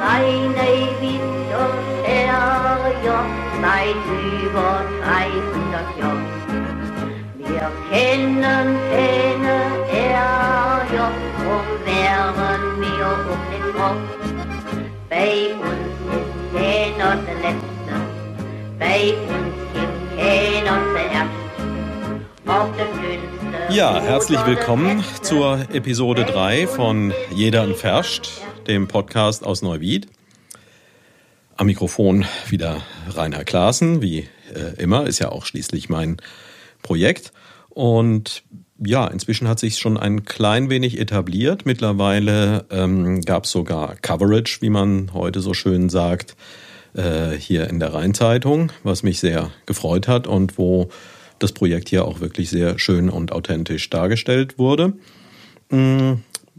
Kleine Winterferier seit über 300 Jahren. Wir kennen keine Ärger, drum wären wir um den Kopf. Bei uns ist keiner der Letzte, bei uns gibt keiner der Erste. Auf der dünnste Ja, herzlich willkommen zur Episode 3 von Jeder entferscht, dem Podcast aus Neuwied. Am Mikrofon wieder Rainer Klaassen, wie äh, immer, ist ja auch schließlich mein Projekt. Und ja, inzwischen hat sich schon ein klein wenig etabliert. Mittlerweile ähm, gab es sogar Coverage, wie man heute so schön sagt, äh, hier in der Rheinzeitung, was mich sehr gefreut hat und wo das Projekt hier auch wirklich sehr schön und authentisch dargestellt wurde. Mm,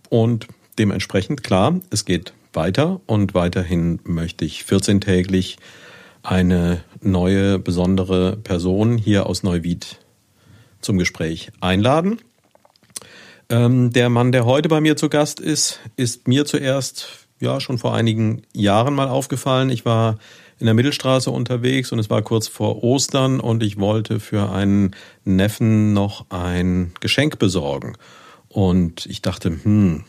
Und dementsprechend, klar, es geht weiter und weiterhin möchte ich 14-täglich eine neue, besondere Person hier aus Neuwied zum Gespräch einladen. Ähm, der Mann, der heute bei mir zu Gast ist, ist mir zuerst ja schon vor einigen Jahren mal aufgefallen. Ich war in der Mittelstraße unterwegs und es war kurz vor Ostern und ich wollte für einen Neffen noch ein Geschenk besorgen. Und ich dachte, hm,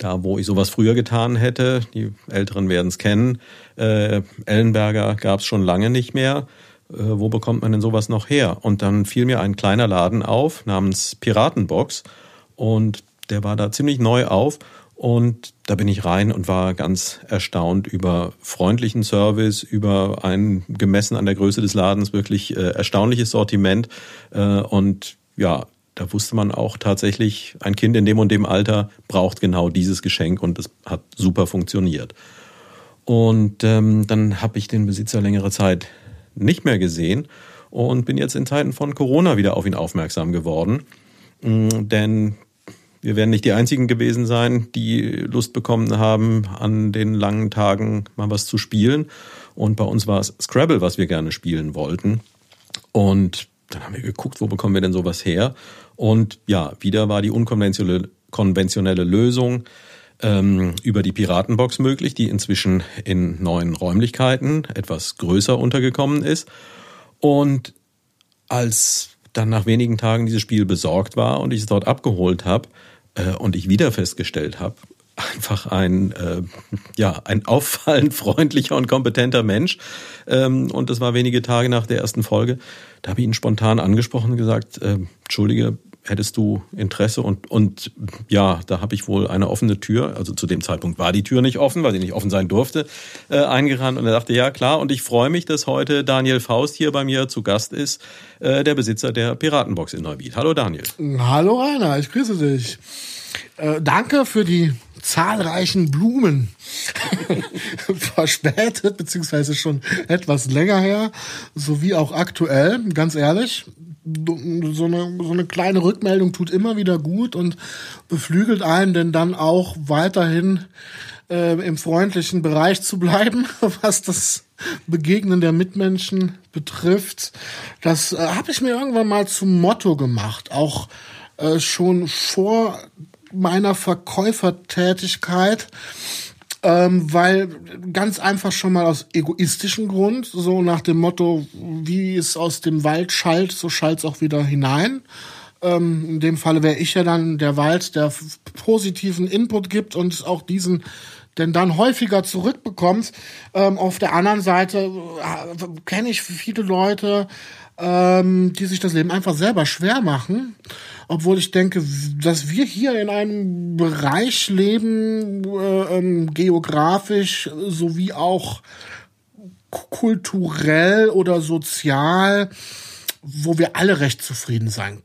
da wo ich sowas früher getan hätte, die Älteren werden es kennen, äh, Ellenberger gab es schon lange nicht mehr. Äh, wo bekommt man denn sowas noch her? Und dann fiel mir ein kleiner Laden auf namens Piratenbox. Und der war da ziemlich neu auf. Und da bin ich rein und war ganz erstaunt über freundlichen Service, über ein gemessen an der Größe des Ladens wirklich äh, erstaunliches Sortiment. Äh, und ja, da wusste man auch tatsächlich, ein Kind in dem und dem Alter braucht genau dieses Geschenk und es hat super funktioniert. Und ähm, dann habe ich den Besitzer längere Zeit nicht mehr gesehen und bin jetzt in Zeiten von Corona wieder auf ihn aufmerksam geworden. Mm, Denn wir werden nicht die Einzigen gewesen sein, die Lust bekommen haben, an den langen Tagen mal was zu spielen. Und bei uns war es Scrabble, was wir gerne spielen wollten. Und dann haben wir geguckt, wo bekommen wir denn sowas her? Und ja, wieder war die unkonventionelle konventionelle Lösung ähm, über die Piratenbox möglich, die inzwischen in neuen Räumlichkeiten etwas größer untergekommen ist. Und als dann nach wenigen Tagen dieses Spiel besorgt war und ich es dort abgeholt habe äh, und ich wieder festgestellt habe, einfach ein, äh, ja, ein auffallend freundlicher und kompetenter Mensch. Ähm, und das war wenige Tage nach der ersten Folge. Da habe ich ihn spontan angesprochen und gesagt, äh, Entschuldige, hättest du Interesse? Und, und ja, da habe ich wohl eine offene Tür, also zu dem Zeitpunkt war die Tür nicht offen, weil sie nicht offen sein durfte, äh, eingerannt. Und er sagte, ja klar, und ich freue mich, dass heute Daniel Faust hier bei mir zu Gast ist, äh, der Besitzer der Piratenbox in Neuwied. Hallo Daniel. Hallo Rainer, ich grüße dich. Äh, danke für die zahlreichen Blumen. Verspätet, beziehungsweise schon etwas länger her, sowie auch aktuell, ganz ehrlich. So eine, so eine kleine Rückmeldung tut immer wieder gut und beflügelt einen, denn dann auch weiterhin äh, im freundlichen Bereich zu bleiben, was das Begegnen der Mitmenschen betrifft. Das äh, habe ich mir irgendwann mal zum Motto gemacht, auch äh, schon vor meiner Verkäufertätigkeit, ähm, weil ganz einfach schon mal aus egoistischem Grund, so nach dem Motto, wie es aus dem Wald schallt, so schallt es auch wieder hinein. Ähm, in dem Falle wäre ich ja dann der Wald, der positiven Input gibt und auch diesen denn dann häufiger zurückbekommt. Ähm, auf der anderen Seite äh, kenne ich viele Leute, ähm, die sich das Leben einfach selber schwer machen, obwohl ich denke, dass wir hier in einem Bereich leben, äh, ähm, geografisch sowie auch kulturell oder sozial, wo wir alle recht zufrieden sein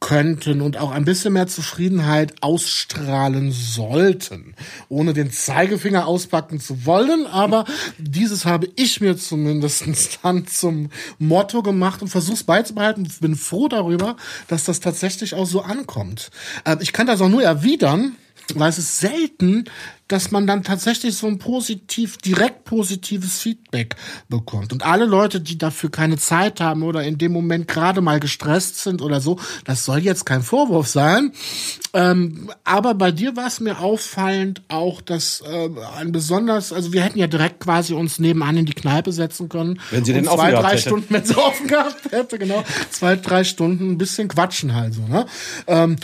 könnten und auch ein bisschen mehr Zufriedenheit ausstrahlen sollten, ohne den Zeigefinger auspacken zu wollen. Aber dieses habe ich mir zumindest dann zum Motto gemacht und versuche es beizubehalten. Bin froh darüber, dass das tatsächlich auch so ankommt. Äh, Ich kann das auch nur erwidern, weil es ist selten, dass man dann tatsächlich so ein positiv, direkt positives Feedback bekommt. Und alle Leute, die dafür keine Zeit haben oder in dem Moment gerade mal gestresst sind oder so, das soll jetzt kein Vorwurf sein. Ähm, aber bei dir war es mir auffallend auch, dass äh, ein besonders, also wir hätten ja direkt quasi uns nebenan in die Kneipe setzen können. Wenn sie den und zwei, offen drei hätte. Stunden, wenn sie offen gehabt hätte, genau. Zwei, drei Stunden ein bisschen quatschen halt so, ne? Ähm,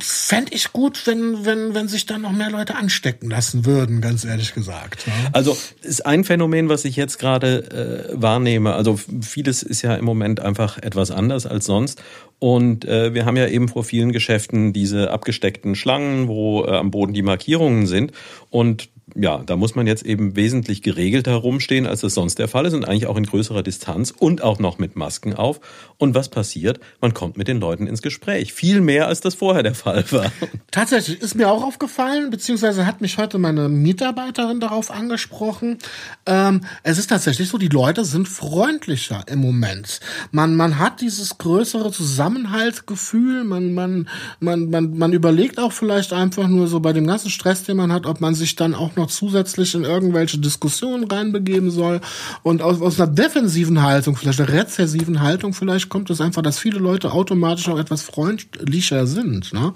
Fände ich gut, wenn, wenn, wenn sich dann noch mehr Leute anstecken lassen würden, ganz ehrlich gesagt. Ne? Also ist ein Phänomen, was ich jetzt gerade äh, wahrnehme. Also vieles ist ja im Moment einfach etwas anders als sonst. Und äh, wir haben ja eben vor vielen Geschäften diese abgesteckten Schlangen, wo äh, am Boden die Markierungen sind. Und ja, da muss man jetzt eben wesentlich geregelter rumstehen, als das sonst der Fall ist und eigentlich auch in größerer Distanz und auch noch mit Masken auf. Und was passiert? Man kommt mit den Leuten ins Gespräch. Viel mehr, als das vorher der Fall war. Tatsächlich ist mir auch aufgefallen, beziehungsweise hat mich heute meine Mitarbeiterin darauf angesprochen. Ähm, es ist tatsächlich so, die Leute sind freundlicher im Moment. Man, man hat dieses größere Zusammenhaltsgefühl. Man, man, man, man, man überlegt auch vielleicht einfach nur so bei dem ganzen Stress, den man hat, ob man sich dann auch noch zusätzlich in irgendwelche Diskussionen reinbegeben soll. Und aus, aus einer defensiven Haltung, vielleicht einer rezessiven Haltung, vielleicht kommt es einfach, dass viele Leute automatisch auch etwas freundlicher sind. Ne?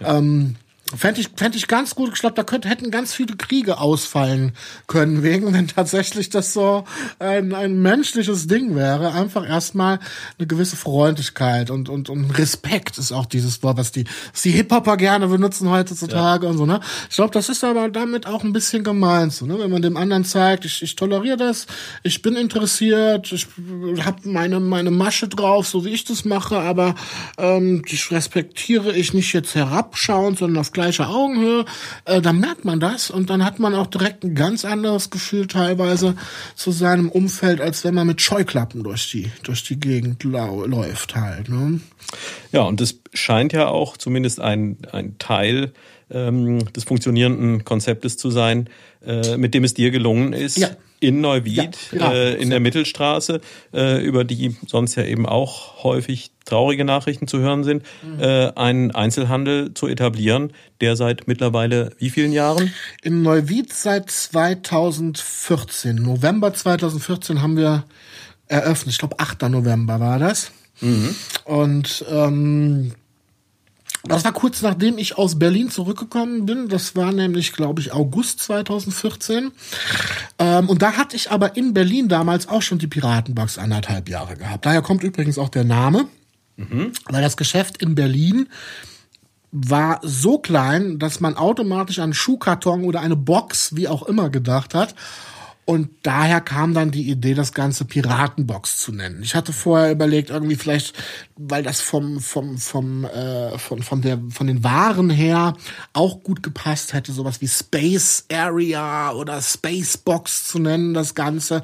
Ähm, Fände ich, fänd ich ganz gut. Ich glaube, da könnte, hätten ganz viele Kriege ausfallen können, wegen, wenn tatsächlich das so ein, ein menschliches Ding wäre. Einfach erstmal eine gewisse Freundlichkeit und, und, und Respekt ist auch dieses Wort, was die, was die Hip-Hopper gerne benutzen heutzutage und so, ne? Ich glaube, das ist aber damit auch ein bisschen gemeint, so, ne? Wenn man dem anderen zeigt, ich, ich toleriere das, ich bin interessiert, ich habe meine, meine Masche drauf, so wie ich das mache, aber ähm, ich respektiere ich nicht jetzt herabschauend, sondern auf gleicher Augenhöhe, äh, dann merkt man das und dann hat man auch direkt ein ganz anderes Gefühl teilweise zu seinem Umfeld, als wenn man mit Scheuklappen durch die, durch die Gegend läuft halt. Ne? Ja, und das scheint ja auch zumindest ein, ein Teil ähm, des funktionierenden Konzeptes zu sein, äh, mit dem es dir gelungen ist, Ja. In Neuwied, Ja, genau. äh, in der Mittelstraße, äh, über die sonst ja eben auch häufig traurige Nachrichten zu hören sind, Mhm. äh, einen Einzelhandel zu etablieren, der seit mittlerweile wie vielen Jahren? In Neuwied seit 2014, November 2014 haben wir eröffnet. Ich glaube, 8. November war das. Und ähm, das war kurz nachdem ich aus Berlin zurückgekommen bin. Das war nämlich, glaube ich, August 2014. Ähm, und da hatte ich aber in Berlin damals auch schon die Piratenbox anderthalb Jahre gehabt. Daher kommt übrigens auch der Name, weil das Geschäft in Berlin war so klein, dass man automatisch an einen Schuhkarton oder eine Box, wie auch immer, gedacht hat. Und daher kam dann die Idee, das Ganze Piratenbox zu nennen. Ich hatte vorher überlegt, irgendwie vielleicht, weil das vom, vom, vom, äh, von, von, der, von den Waren her auch gut gepasst hätte, sowas wie Space Area oder Space Box zu nennen, das Ganze.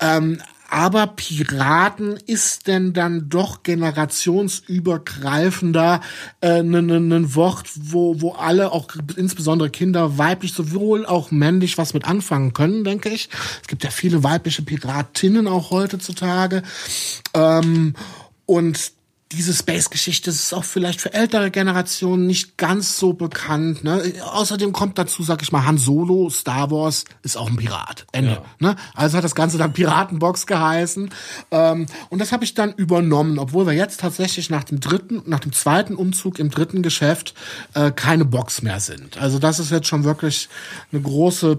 Ähm, aber Piraten ist denn dann doch generationsübergreifender äh, ein ne, ne Wort, wo, wo alle, auch insbesondere Kinder, weiblich sowohl auch männlich was mit anfangen können, denke ich. Es gibt ja viele weibliche Piratinnen auch heutzutage. Ähm, und diese Space-Geschichte ist auch vielleicht für ältere Generationen nicht ganz so bekannt. Ne? Außerdem kommt dazu, sag ich mal, Han Solo, Star Wars ist auch ein Pirat. Ende. Ja. Ne? Also hat das Ganze dann Piratenbox geheißen. Ähm, und das habe ich dann übernommen, obwohl wir jetzt tatsächlich nach dem dritten, nach dem zweiten Umzug im dritten Geschäft äh, keine Box mehr sind. Also das ist jetzt schon wirklich eine große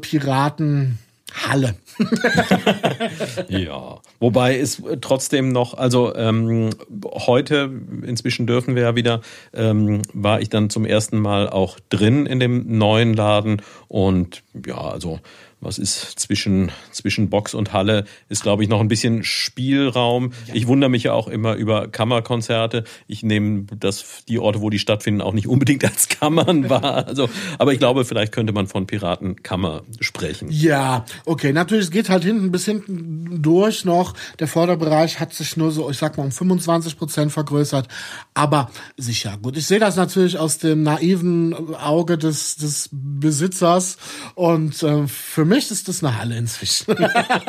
Piratenhalle. Ja, wobei es trotzdem noch, also ähm, heute, inzwischen dürfen wir ja wieder, ähm, war ich dann zum ersten Mal auch drin in dem neuen Laden und ja, also was ist zwischen, zwischen Box und Halle, ist glaube ich noch ein bisschen Spielraum. Ich wundere mich ja auch immer über Kammerkonzerte. Ich nehme das, die Orte, wo die stattfinden, auch nicht unbedingt als Kammern wahr. Also, aber ich glaube, vielleicht könnte man von Piratenkammer sprechen. Ja, okay. Natürlich, es geht halt hinten bis hinten durch noch. Der Vorderbereich hat sich nur so, ich sag mal, um 25 Prozent vergrößert. Aber sicher, gut. Ich sehe das natürlich aus dem naiven Auge des, des Besitzers. Und äh, für mich ist das eine Halle inzwischen.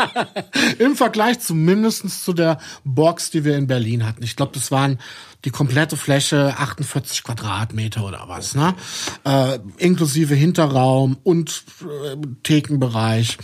Im Vergleich zumindest zu der Box, die wir in Berlin hatten. Ich glaube, das waren die komplette Fläche 48 Quadratmeter oder was, ne? Äh, inklusive Hinterraum und äh, Thekenbereich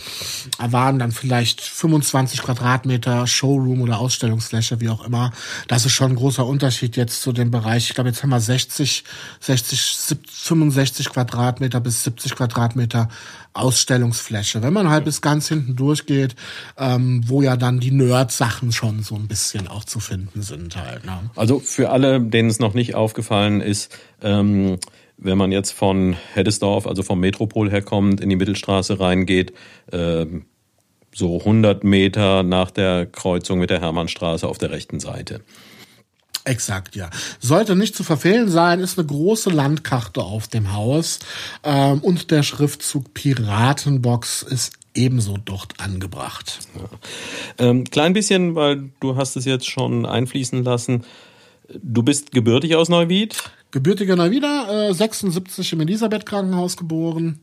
waren dann vielleicht 25 Quadratmeter Showroom oder Ausstellungsfläche, wie auch immer. Das ist schon ein großer Unterschied jetzt zu dem Bereich. Ich glaube, jetzt haben wir 60, 60, 65 Quadratmeter bis 70 Quadratmeter Ausstellungsfläche. Wenn man halt bis ganz hinten durchgeht, ähm, wo ja dann die Nerd-Sachen schon so ein bisschen auch zu finden sind halt. Ne? Also für alle, denen es noch nicht aufgefallen ist, ähm, wenn man jetzt von Heddesdorf, also vom Metropol herkommt, in die Mittelstraße reingeht, äh, so 100 Meter nach der Kreuzung mit der Hermannstraße auf der rechten Seite. Exakt, ja. Sollte nicht zu verfehlen sein, ist eine große Landkarte auf dem Haus ähm, und der Schriftzug Piratenbox ist ebenso dort angebracht. Ja. Ähm, klein bisschen, weil du hast es jetzt schon einfließen lassen. Du bist gebürtig aus Neuwied? Gebürtiger Neuwieder, äh, 76 im Elisabeth Krankenhaus geboren.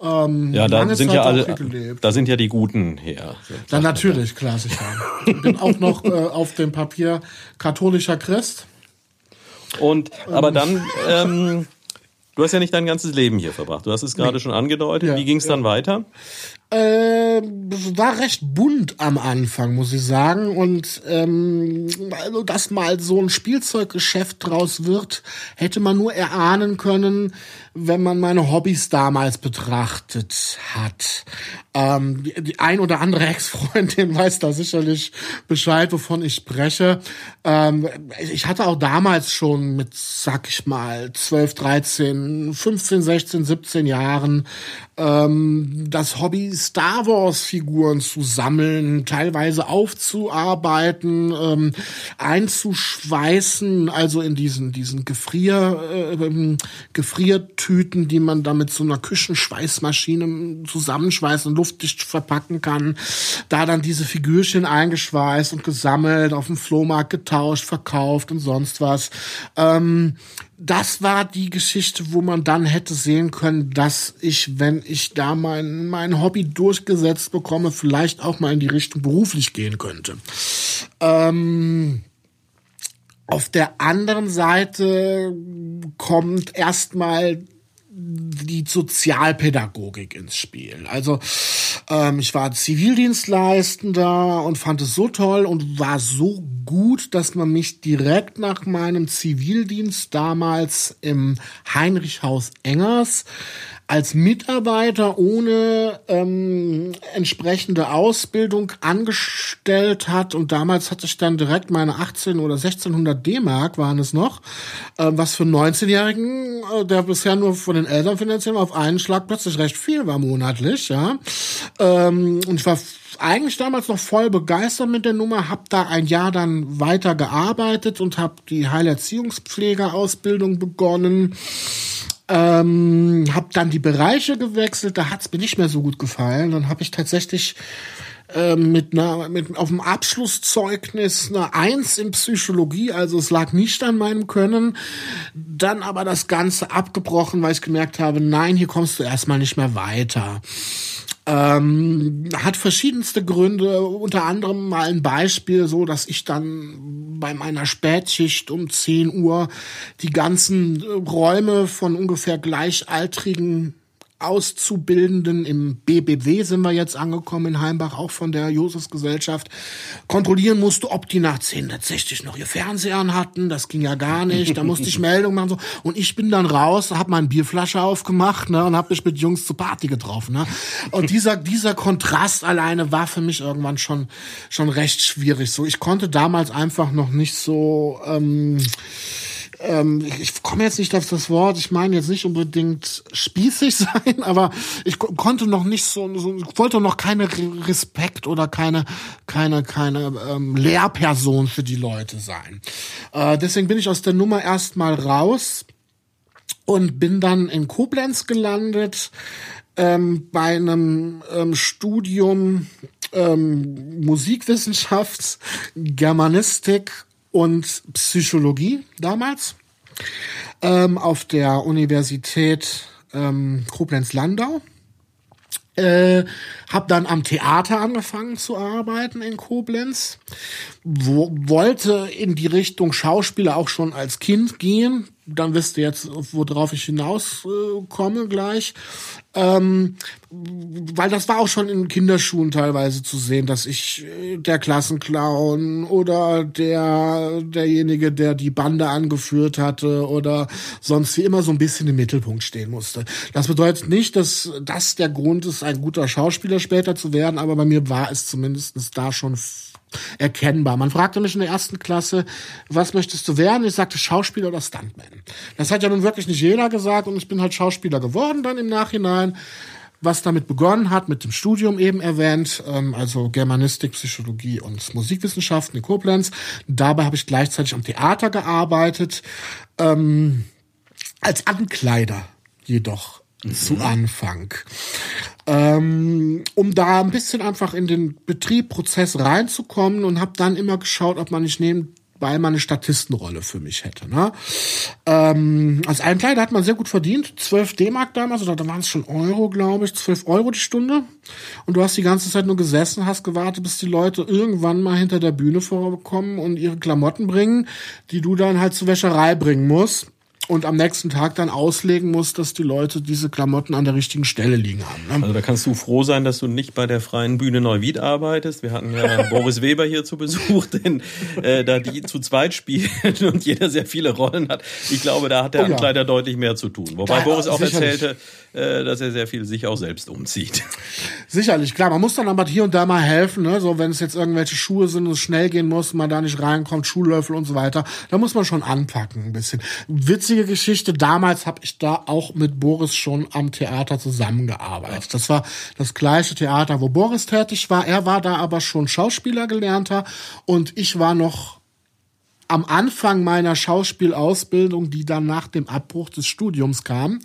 Ähm, ja, da sind Zeit ja alle, da sind ja die Guten her. Dann natürlich, klar, sicher. Bin auch noch äh, auf dem Papier katholischer Christ. Und, aber dann, ähm, du hast ja nicht dein ganzes Leben hier verbracht. Du hast es gerade nee. schon angedeutet. Ja, Wie ging es ja. dann weiter? Äh, war recht bunt am Anfang, muss ich sagen. Und ähm, also, dass mal so ein Spielzeuggeschäft draus wird, hätte man nur erahnen können, wenn man meine Hobbys damals betrachtet hat. Ähm, die, ein oder andere Ex-Freundin weiß da sicherlich Bescheid, wovon ich spreche. Ähm, ich hatte auch damals schon mit, sag ich mal, 12, 13, 15, 16, 17 Jahren ähm, das Hobby Star Wars Figuren zu sammeln, teilweise aufzuarbeiten, ähm, einzuschweißen, also in diesen diesen Gefrier äh, ähm, Gefriertüten, die man da mit so einer Küchenschweißmaschine zusammenschweißen und luftdicht verpacken kann. Da dann diese Figürchen eingeschweißt und gesammelt, auf dem Flohmarkt getauscht, verkauft und sonst was. Ähm, das war die Geschichte, wo man dann hätte sehen können, dass ich, wenn ich da mein, mein Hobby durchgesetzt bekomme, vielleicht auch mal in die Richtung beruflich gehen könnte. Ähm, auf der anderen Seite kommt erstmal die Sozialpädagogik ins Spiel. Also ähm, ich war Zivildienstleistender und fand es so toll und war so gut, dass man mich direkt nach meinem Zivildienst damals im Heinrichhaus Engers als Mitarbeiter ohne ähm, entsprechende Ausbildung angestellt hat und damals hatte ich dann direkt meine 18 oder 1600 D-Mark waren es noch, äh, was für einen 19-Jährigen, äh, der bisher nur von den Eltern finanziell auf einen Schlag plötzlich recht viel war monatlich, ja. Ähm, und ich war eigentlich damals noch voll begeistert mit der Nummer, habe da ein Jahr dann weiter gearbeitet und habe die Heilerziehungspflegerausbildung begonnen ähm, habe dann die Bereiche gewechselt, da hat's mir nicht mehr so gut gefallen. Dann habe ich tatsächlich äh, mit einer mit auf dem Abschlusszeugnis eine Eins in Psychologie, also es lag nicht an meinem Können. Dann aber das Ganze abgebrochen, weil ich gemerkt habe, nein, hier kommst du erstmal nicht mehr weiter. Ähm, hat verschiedenste Gründe, unter anderem mal ein Beispiel, so dass ich dann bei meiner Spätschicht um 10 Uhr die ganzen Räume von ungefähr gleichaltrigen Auszubildenden im BBW sind wir jetzt angekommen in Heimbach, auch von der Josefsgesellschaft, kontrollieren musste, ob die nach 10 tatsächlich noch ihr Fernseher hatten. Das ging ja gar nicht. Da musste ich Meldung machen. So. Und ich bin dann raus, habe meine Bierflasche aufgemacht ne, und habe mich mit Jungs zur Party getroffen. Ne. Und dieser, dieser Kontrast alleine war für mich irgendwann schon, schon recht schwierig. So, Ich konnte damals einfach noch nicht so... Ähm, ähm, ich, komme jetzt nicht auf das Wort, ich meine jetzt nicht unbedingt spießig sein, aber ich konnte noch nicht so, so wollte noch keine Respekt oder keine, keine, keine ähm, Lehrperson für die Leute sein. Äh, deswegen bin ich aus der Nummer erstmal raus und bin dann in Koblenz gelandet ähm, bei einem ähm, Studium ähm, Musikwissenschaft, Germanistik und Psychologie damals ähm, auf der Universität ähm, Koblenz-Landau Äh, hab dann am Theater angefangen zu arbeiten in Koblenz. Wo, wollte in die Richtung Schauspieler auch schon als Kind gehen. Dann wisst ihr jetzt, worauf ich hinaus äh, gleich. Ähm, weil das war auch schon in Kinderschuhen teilweise zu sehen, dass ich äh, der Klassenclown oder der derjenige, der die Bande angeführt hatte oder sonst wie immer so ein bisschen im Mittelpunkt stehen musste. Das bedeutet nicht, dass das der Grund ist, ein guter Schauspieler später zu werden, aber bei mir war es zumindest da schon erkennbar. Man fragte mich in der ersten Klasse, was möchtest du werden? Ich sagte Schauspieler oder Stuntman. Das hat ja nun wirklich nicht jeder gesagt und ich bin halt Schauspieler geworden dann im Nachhinein. Was damit begonnen hat, mit dem Studium eben erwähnt, ähm, also Germanistik, Psychologie und Musikwissenschaften in Koblenz. Dabei habe ich gleichzeitig am Theater gearbeitet, ähm, als Ankleider jedoch mhm. zu Anfang ähm, um da ein bisschen einfach in den Betriebprozess reinzukommen und habe dann immer geschaut, ob man nicht nebenbei mal eine Statistenrolle für mich hätte. Ne? Ähm, als Einkleider hat man sehr gut verdient, 12 D-Mark damals, oder da waren es schon Euro, glaube ich, 12 Euro die Stunde. Und du hast die ganze Zeit nur gesessen, hast gewartet, bis die Leute irgendwann mal hinter der Bühne vorkommen und ihre Klamotten bringen, die du dann halt zur Wäscherei bringen musst und am nächsten Tag dann auslegen muss, dass die Leute diese Klamotten an der richtigen Stelle liegen haben. Ne? Also da kannst du froh sein, dass du nicht bei der Freien Bühne Neuwied arbeitest. Wir hatten ja Boris Weber hier zu Besuch, denn äh, da die zu zweit spielen und jeder sehr viele Rollen hat, ich glaube, da hat der oh ja. Ankleider deutlich mehr zu tun. Wobei da, Boris auch sicherlich. erzählte, äh, dass er sehr viel sich auch selbst umzieht. Sicherlich, klar. Man muss dann aber hier und da mal helfen, ne? so wenn es jetzt irgendwelche Schuhe sind und es schnell gehen muss, man da nicht reinkommt, Schuhlöffel und so weiter. Da muss man schon anpacken ein bisschen. Witzige Geschichte, damals habe ich da auch mit Boris schon am Theater zusammengearbeitet. Das war das gleiche Theater, wo Boris tätig war. Er war da aber schon Schauspieler gelernter und ich war noch am Anfang meiner Schauspielausbildung, die dann nach dem Abbruch des Studiums kam,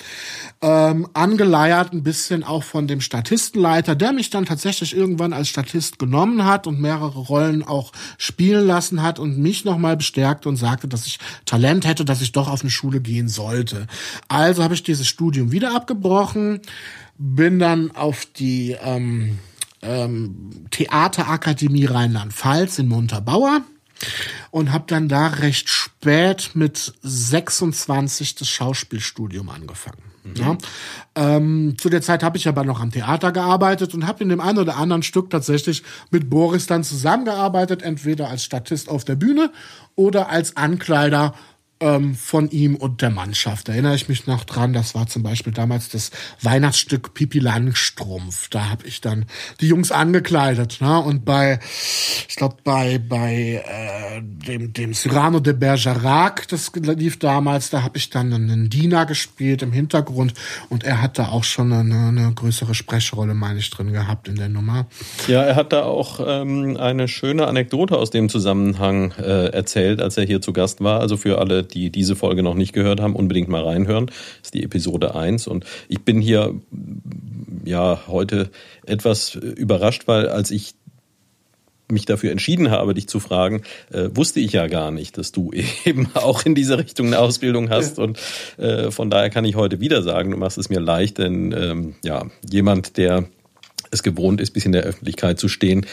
ähm, angeleiert ein bisschen auch von dem Statistenleiter, der mich dann tatsächlich irgendwann als Statist genommen hat und mehrere Rollen auch spielen lassen hat und mich nochmal bestärkt und sagte, dass ich Talent hätte, dass ich doch auf eine Schule gehen sollte. Also habe ich dieses Studium wieder abgebrochen, bin dann auf die ähm, ähm, Theaterakademie Rheinland-Pfalz in Montabaur und habe dann da recht spät mit 26 das Schauspielstudium angefangen. Mhm. Ja. Ähm, zu der Zeit habe ich aber noch am Theater gearbeitet und habe in dem einen oder anderen Stück tatsächlich mit Boris dann zusammengearbeitet, entweder als Statist auf der Bühne oder als Ankleider ähm, von ihm und der Mannschaft. Da erinnere ich mich noch dran, das war zum Beispiel damals das Weihnachtsstück Pipi Langstrumpf. Da habe ich dann die Jungs angekleidet. Ne? Und bei, ich glaube, bei, bei äh, dem, dem Cyrano de Bergerac, das lief damals, da habe ich dann einen Diener gespielt im Hintergrund und er hat da auch schon eine, eine größere Sprechrolle, meine ich, drin gehabt in der Nummer. Ja, er hat da auch ähm, eine schöne Anekdote aus dem Zusammenhang äh, erzählt, als er hier zu Gast war. Also für alle, die diese Folge noch nicht gehört haben, unbedingt mal reinhören. Das ist die Episode 1. Und ich bin hier ja heute etwas überrascht, weil als ich mich dafür entschieden habe, dich zu fragen, äh, wusste ich ja gar nicht, dass du eben auch in diese Richtung eine Ausbildung hast. Und äh, von daher kann ich heute wieder sagen, du machst es mir leicht, denn ähm, ja, jemand, der es gewohnt ist, bis in der Öffentlichkeit zu stehen,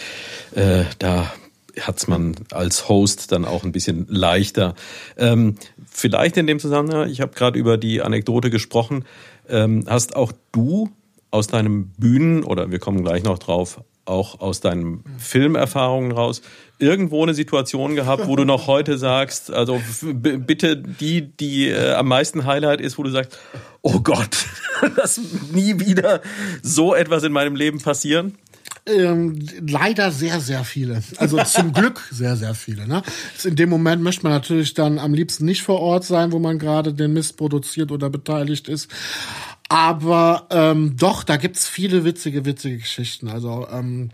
äh, da hat's man als Host dann auch ein bisschen leichter. Ähm, vielleicht in dem Zusammenhang, ich habe gerade über die Anekdote gesprochen, ähm, hast auch du aus deinem Bühnen, oder wir kommen gleich noch drauf, auch aus deinen Filmerfahrungen raus, irgendwo eine Situation gehabt, wo du noch heute sagst, also bitte die, die äh, am meisten Highlight ist, wo du sagst, oh Gott, lass nie wieder so etwas in meinem Leben passieren? Ähm, leider sehr, sehr viele. Also zum Glück sehr, sehr viele. Ne? In dem Moment möchte man natürlich dann am liebsten nicht vor Ort sein, wo man gerade den Mist produziert oder beteiligt ist. Aber ähm, doch, da gibt's viele witzige, witzige Geschichten. Also ähm,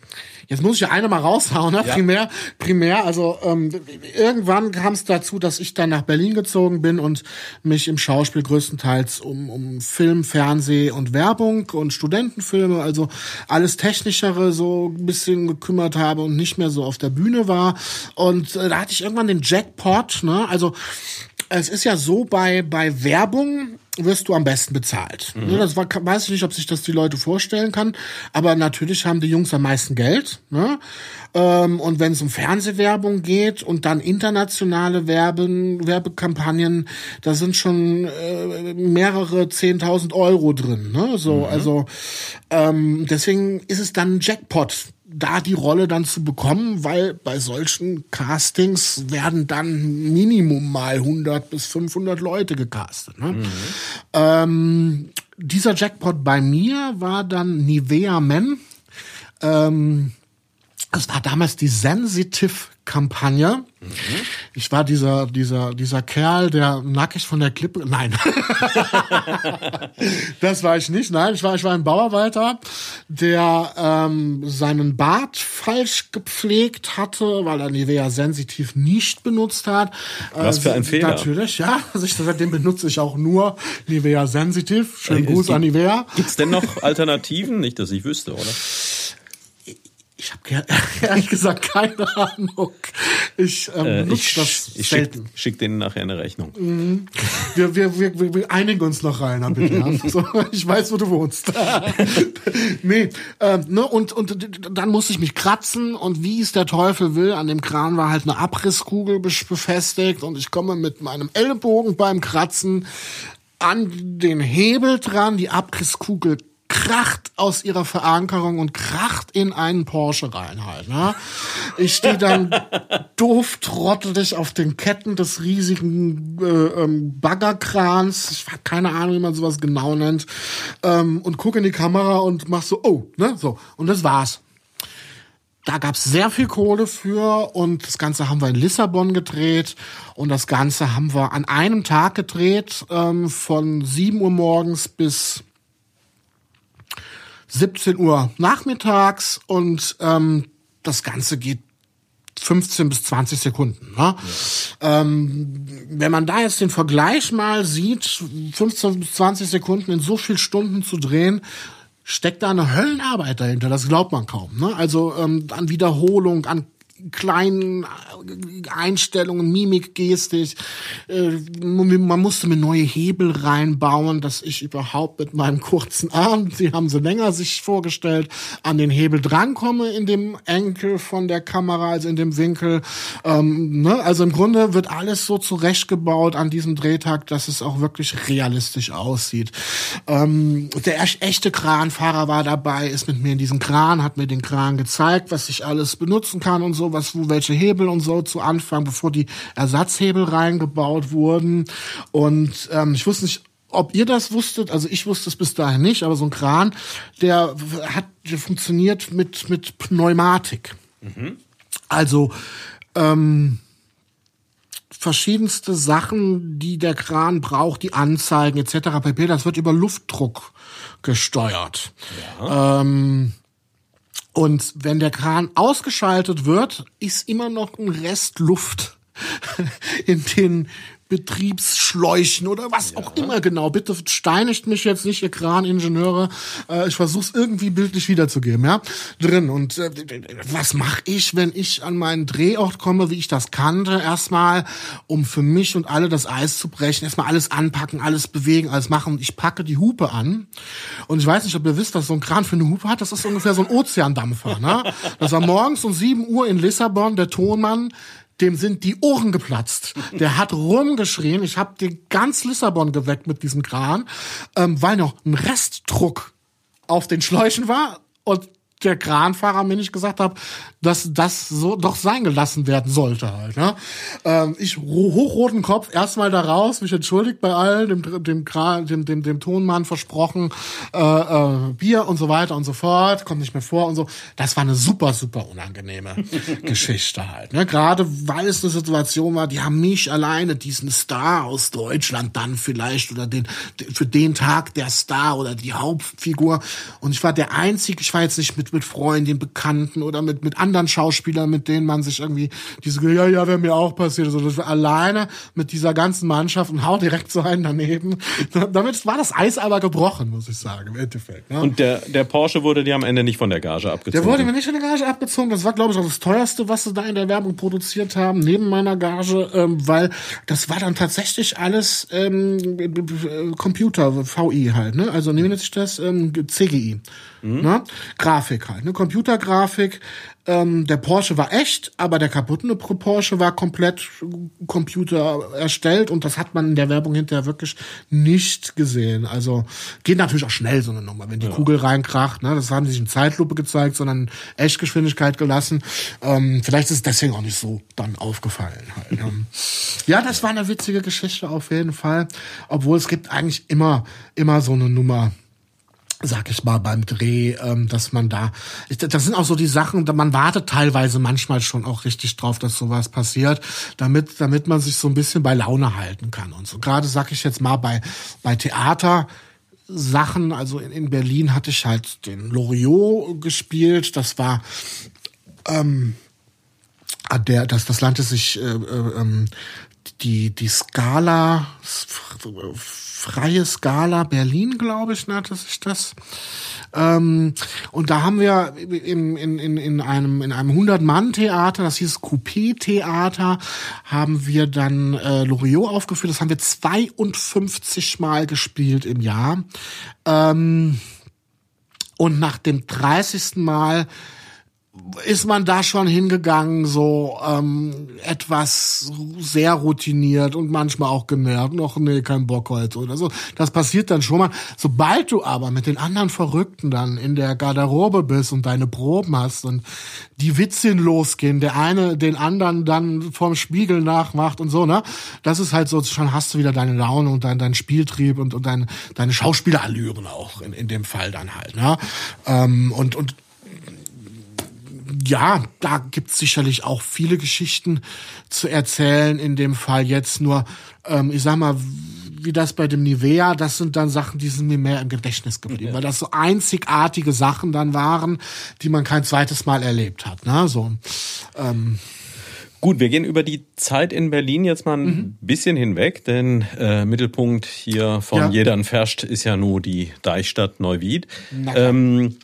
jetzt muss ich ja eine mal raushauen, ne? Ja. primär, primär. Also ähm, irgendwann kam es dazu, dass ich dann nach Berlin gezogen bin und mich im Schauspiel größtenteils um, um Film, Fernseh und Werbung und Studentenfilme, also alles Technischere so ein bisschen gekümmert habe und nicht mehr so auf der Bühne war. Und äh, da hatte ich irgendwann den Jackpot, ne? Also es ist ja so, bei, bei Werbung wirst du am besten bezahlt. Mhm. Das war, weiß ich nicht, ob sich das die Leute vorstellen kann, aber natürlich haben die Jungs am meisten Geld. Ne? Ähm, und wenn es um Fernsehwerbung geht und dann internationale Werben, Werbekampagnen, da sind schon äh, mehrere zehntausend Euro drin. Ne? So, mhm. also ähm, deswegen ist es dann ein Jackpot, da die Rolle dann zu bekommen, weil bei solchen Castings werden dann Minimum mal 100 bis 500 Leute gecastet. Ne? Mhm. Ähm, dieser Jackpot bei mir war dann Nivea Men. Ähm, das war damals die Sensitive-Kampagne. Mhm. Ich war dieser, dieser, dieser Kerl, der nackig von der Klippe. Nein. das war ich nicht. Nein, ich war, ich war ein Bauarbeiter, der ähm, seinen Bart falsch gepflegt hatte, weil er Nivea sensitiv nicht benutzt hat. Was für ein äh, Fehler. Natürlich, ja. Also seitdem benutze ich auch nur Nivea sensitiv. Schönen äh, Gruß an Nivea. Gibt's denn noch Alternativen? Nicht, dass ich wüsste, oder? Ich habe ehrlich gesagt keine Ahnung. Ich ähm, äh, ich, das ich selten. Schick, schick denen nachher eine Rechnung. Mhm. Wir, wir, wir, wir einigen uns noch rein, bitte. Ja. so, ich weiß, wo du wohnst. nee, ähm, ne, und, und dann musste ich mich kratzen und wie es der Teufel will, an dem Kran war halt eine Abrisskugel befestigt und ich komme mit meinem Ellbogen beim Kratzen an den Hebel dran, die Abrisskugel kracht aus ihrer Verankerung und kracht in einen Porsche rein halt. Ne? Ich stehe dann doof trottelig auf den Ketten des riesigen äh, ähm, Baggerkrans. Ich habe keine Ahnung, wie man sowas genau nennt. Ähm, und gucke in die Kamera und mach so, oh, ne, so. Und das war's. Da gab's sehr viel Kohle für und das Ganze haben wir in Lissabon gedreht und das Ganze haben wir an einem Tag gedreht, ähm, von 7 Uhr morgens bis 17 Uhr nachmittags und ähm, das Ganze geht 15 bis 20 Sekunden. Ne? Ja. Ähm, wenn man da jetzt den Vergleich mal sieht, 15 bis 20 Sekunden in so viel Stunden zu drehen, steckt da eine Höllenarbeit dahinter. Das glaubt man kaum. Ne? Also ähm, an Wiederholung, an kleinen Einstellungen, Mimik, Gestik. Äh, man musste mir neue Hebel reinbauen, dass ich überhaupt mit meinem kurzen Arm, sie haben sie länger sich vorgestellt, an den Hebel drankomme in dem Enkel von der Kamera, also in dem Winkel. Ähm, ne? Also im Grunde wird alles so zurechtgebaut an diesem Drehtag, dass es auch wirklich realistisch aussieht. Ähm, der echte Kranfahrer war dabei, ist mit mir in diesem Kran, hat mir den Kran gezeigt, was ich alles benutzen kann und so was, wo welche Hebel und so zu Anfang, bevor die Ersatzhebel reingebaut wurden. Und ähm, ich wusste nicht, ob ihr das wusstet, also ich wusste es bis dahin nicht, aber so ein Kran, der hat der funktioniert mit mit Pneumatik. Mhm. Also ähm, verschiedenste Sachen, die der Kran braucht, die Anzeigen etc. pp. Das wird über Luftdruck gesteuert. Ja. Ähm, und wenn der Kran ausgeschaltet wird, ist immer noch ein Rest Luft in den Betriebsschläuchen oder was ja. auch immer genau. Bitte steinigt mich jetzt nicht, ihr Kraningenieure. Äh, ich versuche es irgendwie bildlich wiederzugeben, ja. Drin. Und äh, was mache ich, wenn ich an meinen Drehort komme, wie ich das kannte? Erstmal, um für mich und alle das Eis zu brechen, erstmal alles anpacken, alles bewegen, alles machen. Ich packe die Hupe an. Und ich weiß nicht, ob ihr wisst, was so ein Kran für eine Hupe hat. Das ist ungefähr so ein Ozeandampfer. Ne? Das war morgens um 7 Uhr in Lissabon, der Tonmann dem sind die Ohren geplatzt. Der hat rumgeschrien. Ich habe den ganz Lissabon geweckt mit diesem Kran, ähm, weil noch ein Restdruck auf den Schläuchen war und der Kranfahrer mir nicht gesagt hat, dass das so doch sein gelassen werden sollte halt. Ne? Ähm, ich hochroten Kopf erstmal da raus, mich entschuldigt bei allen, dem dem dem dem, dem Tonmann versprochen äh, äh, Bier und so weiter und so fort, kommt nicht mehr vor und so. Das war eine super super unangenehme Geschichte halt. Ne? Gerade weil es eine Situation war, die haben mich alleine diesen Star aus Deutschland dann vielleicht oder den für den Tag der Star oder die Hauptfigur und ich war der einzige, ich war jetzt nicht mit mit, mit Freundinnen, Bekannten oder mit, mit anderen Schauspielern, mit denen man sich irgendwie diese, ja, ja, wäre mir auch passiert. Also das war alleine mit dieser ganzen Mannschaft und hau direkt so einen daneben. Damit war das Eis aber gebrochen, muss ich sagen, im Endeffekt. Ne? Und der, der Porsche wurde dir am Ende nicht von der Gage abgezogen? Der wurde mir nicht von der Gage abgezogen. Das war, glaube ich, auch das teuerste, was sie da in der Werbung produziert haben, neben meiner Gage, ähm, weil das war dann tatsächlich alles ähm, Computer, VI halt, ne? Also nennt sich das? Ähm, CGI. Mhm. Ne? Grafik halt, ne? Computergrafik. Ähm, der Porsche war echt, aber der kaputte Porsche war komplett Computer erstellt und das hat man in der Werbung hinterher wirklich nicht gesehen. Also geht natürlich auch schnell so eine Nummer, wenn die ja. Kugel reinkracht. Ne? Das haben sie nicht in Zeitlupe gezeigt, sondern Echtgeschwindigkeit gelassen. Ähm, vielleicht ist es deswegen auch nicht so dann aufgefallen. Halt, ne? ja, das war eine witzige Geschichte auf jeden Fall. Obwohl es gibt eigentlich immer immer so eine Nummer sag ich mal, beim Dreh, ähm, dass man da, das sind auch so die Sachen, man wartet teilweise manchmal schon auch richtig drauf, dass sowas passiert, damit, damit man sich so ein bisschen bei Laune halten kann und so. Gerade sag ich jetzt mal bei, bei Theater, Sachen, also in, in Berlin hatte ich halt den Loriot gespielt, das war, ähm, der, das, das nannte sich, äh, äh, ähm, die, die Skala, freie Skala Berlin, glaube ich, nannte sich das. Ähm, und da haben wir in, in, in, in einem, in einem 100-Mann-Theater, das hieß Coupé-Theater, haben wir dann äh, Loriot aufgeführt. Das haben wir 52 Mal gespielt im Jahr. Ähm, und nach dem 30. Mal ist man da schon hingegangen, so ähm, etwas sehr routiniert und manchmal auch genervt, noch nee, kein Bock heute oder so. Das passiert dann schon mal. Sobald du aber mit den anderen Verrückten dann in der Garderobe bist und deine Proben hast und die Witzchen losgehen, der eine den anderen dann vom Spiegel nachmacht und so, ne? Das ist halt so, schon hast du wieder deine Laune und dein, dein Spieltrieb und, und dein, deine Schauspielerallüren auch in, in dem Fall dann halt, ne? Ähm, und, und ja, da gibt's sicherlich auch viele Geschichten zu erzählen. In dem Fall jetzt nur, ähm, ich sag mal, wie das bei dem Nivea, das sind dann Sachen, die sind mir mehr im Gedächtnis geblieben, ja. weil das so einzigartige Sachen dann waren, die man kein zweites Mal erlebt hat. Ne? So, ähm, Gut, wir gehen über die Zeit in Berlin jetzt mal ein mhm. bisschen hinweg, denn äh, Mittelpunkt hier von ja. Jedern Ferscht ist ja nur die Deichstadt Neuwied. Ähm,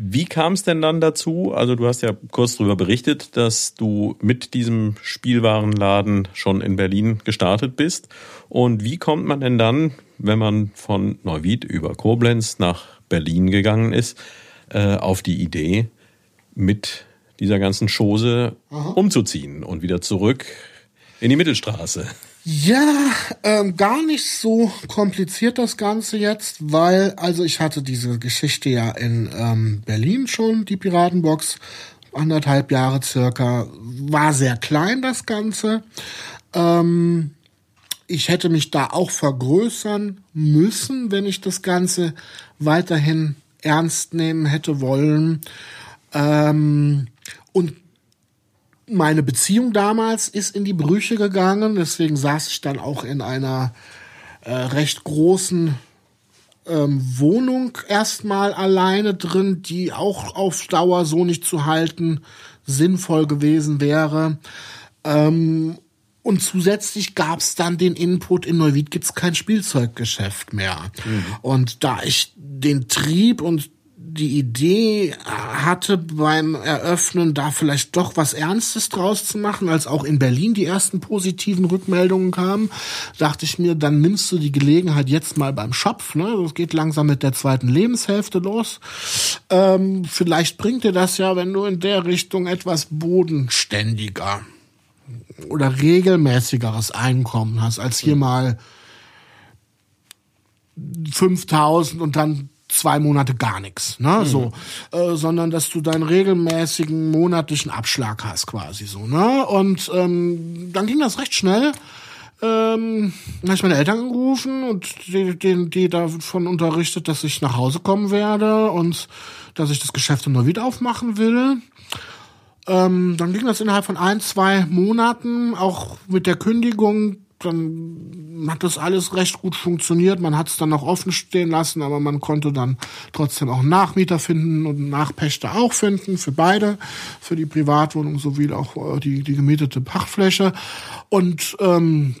wie kam es denn dann dazu? Also du hast ja kurz darüber berichtet, dass du mit diesem Spielwarenladen schon in Berlin gestartet bist. Und wie kommt man denn dann, wenn man von Neuwied über Koblenz nach Berlin gegangen ist, äh, auf die Idee, mit dieser ganzen Chose Aha. umzuziehen und wieder zurück in die Mittelstraße? Ja, ähm, gar nicht so kompliziert das Ganze jetzt, weil, also ich hatte diese Geschichte ja in ähm, Berlin schon, die Piratenbox, anderthalb Jahre circa, war sehr klein das Ganze. Ähm, ich hätte mich da auch vergrößern müssen, wenn ich das Ganze weiterhin ernst nehmen hätte wollen. Ähm, und meine Beziehung damals ist in die Brüche gegangen, deswegen saß ich dann auch in einer äh, recht großen ähm, Wohnung erstmal alleine drin, die auch auf Dauer so nicht zu halten sinnvoll gewesen wäre. Ähm, und zusätzlich gab es dann den Input, in Neuwied gibt's kein Spielzeuggeschäft mehr. Mhm. Und da ich den Trieb und die Idee hatte beim Eröffnen, da vielleicht doch was Ernstes draus zu machen, als auch in Berlin die ersten positiven Rückmeldungen kamen, dachte ich mir, dann nimmst du die Gelegenheit jetzt mal beim Schopf. Ne? Das geht langsam mit der zweiten Lebenshälfte los. Ähm, vielleicht bringt dir das ja, wenn du in der Richtung etwas bodenständiger oder regelmäßigeres Einkommen hast, als hier mal 5000 und dann zwei Monate gar nichts, ne, mhm. so, äh, sondern dass du deinen regelmäßigen monatlichen Abschlag hast quasi so, ne, und ähm, dann ging das recht schnell. Ähm, dann habe ich meine Eltern angerufen und die, die, die davon unterrichtet, dass ich nach Hause kommen werde und dass ich das Geschäft in Neuwied aufmachen will. Ähm, dann ging das innerhalb von ein, zwei Monaten, auch mit der Kündigung dann hat das alles recht gut funktioniert. Man hat es dann noch offen stehen lassen, aber man konnte dann trotzdem auch Nachmieter finden und Nachpächter auch finden für beide, für die Privatwohnung sowie auch äh, die, die gemietete Pachtfläche. Und ähm,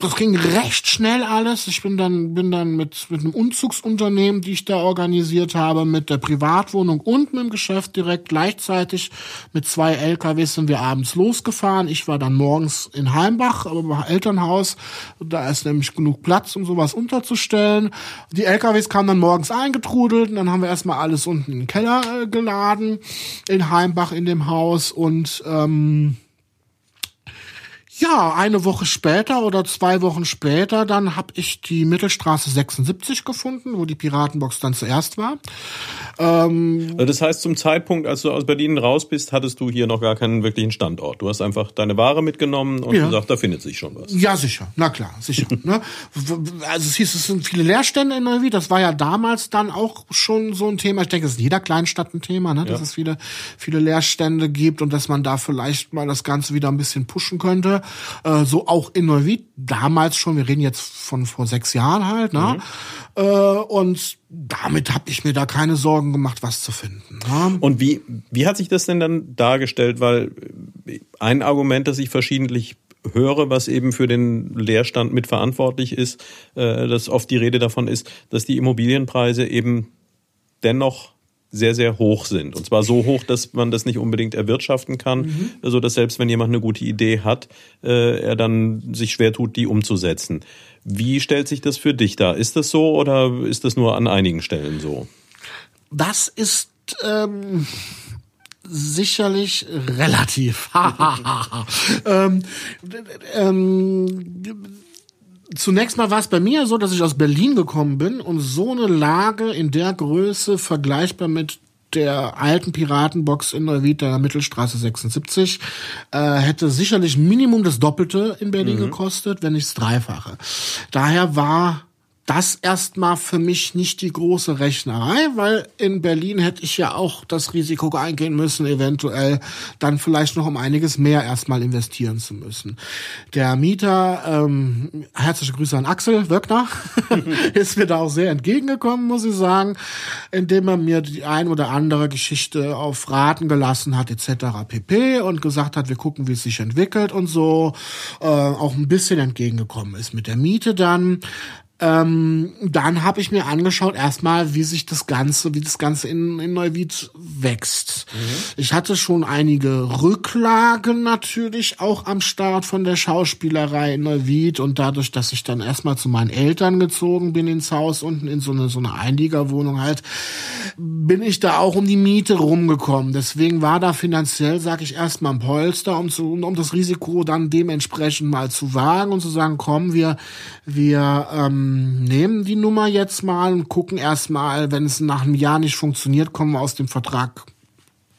das ging recht schnell alles. Ich bin dann, bin dann mit, mit einem Umzugsunternehmen, die ich da organisiert habe, mit der Privatwohnung und mit dem Geschäft direkt gleichzeitig mit zwei LKWs sind wir abends losgefahren. Ich war dann morgens in Heimbach, aber im Elternhaus. Da ist nämlich genug Platz, um sowas unterzustellen. Die LKWs kamen dann morgens eingetrudelt und dann haben wir erstmal alles unten in den Keller äh, geladen in Heimbach in dem Haus und, ähm, ja, eine Woche später oder zwei Wochen später, dann habe ich die Mittelstraße 76 gefunden, wo die Piratenbox dann zuerst war. Ähm, also das heißt, zum Zeitpunkt, als du aus Berlin raus bist, hattest du hier noch gar keinen wirklichen Standort. Du hast einfach deine Ware mitgenommen und ja. gesagt, da findet sich schon was. Ja, sicher. Na klar, sicher. ne? Also es hieß, es sind viele Leerstände in Neuwied. Das war ja damals dann auch schon so ein Thema. Ich denke, es ist in jeder Kleinstadt ein Thema, ne? dass ja. es viele, viele Leerstände gibt und dass man da vielleicht mal das Ganze wieder ein bisschen pushen könnte. Äh, so auch in Neuwied, damals schon, wir reden jetzt von vor sechs Jahren halt, ne? Mhm. Äh, und damit habe ich mir da keine Sorgen gemacht, was zu finden. Ne? Und wie, wie hat sich das denn dann dargestellt? Weil ein Argument, das ich verschiedentlich höre, was eben für den Leerstand mitverantwortlich ist, äh, dass oft die Rede davon ist, dass die Immobilienpreise eben dennoch sehr, sehr hoch sind. Und zwar so hoch, dass man das nicht unbedingt erwirtschaften kann, mhm. so dass selbst wenn jemand eine gute Idee hat, äh, er dann sich schwer tut, die umzusetzen. Wie stellt sich das für dich dar? Ist das so oder ist das nur an einigen Stellen so? Das ist ähm, sicherlich relativ. ähm, ähm, zunächst mal war es bei mir so, dass ich aus Berlin gekommen bin und so eine Lage in der Größe vergleichbar mit der alten Piratenbox in Neuwied, der Mittelstraße 76, äh, hätte sicherlich Minimum das Doppelte in Berlin mhm. gekostet, wenn nicht das Dreifache. Daher war das erstmal für mich nicht die große Rechnerei, weil in Berlin hätte ich ja auch das Risiko eingehen müssen, eventuell dann vielleicht noch um einiges mehr erstmal investieren zu müssen. Der Mieter, ähm, herzliche Grüße an Axel Wöckner, ist mir da auch sehr entgegengekommen, muss ich sagen, indem er mir die ein oder andere Geschichte auf Raten gelassen hat, etc. pp. und gesagt hat, wir gucken, wie es sich entwickelt und so, äh, auch ein bisschen entgegengekommen ist mit der Miete dann. Ähm, dann habe ich mir angeschaut erstmal, wie sich das Ganze, wie das Ganze in, in Neuwied wächst. Mhm. Ich hatte schon einige Rücklagen natürlich auch am Start von der Schauspielerei in Neuwied und dadurch, dass ich dann erstmal zu meinen Eltern gezogen bin ins Haus unten in so eine so eine Einliegerwohnung halt, bin ich da auch um die Miete rumgekommen. Deswegen war da finanziell, sag ich erstmal ein Polster, um zu, um das Risiko dann dementsprechend mal zu wagen und zu sagen, komm, wir wir ähm, nehmen die Nummer jetzt mal und gucken erstmal, wenn es nach einem Jahr nicht funktioniert, kommen wir aus dem Vertrag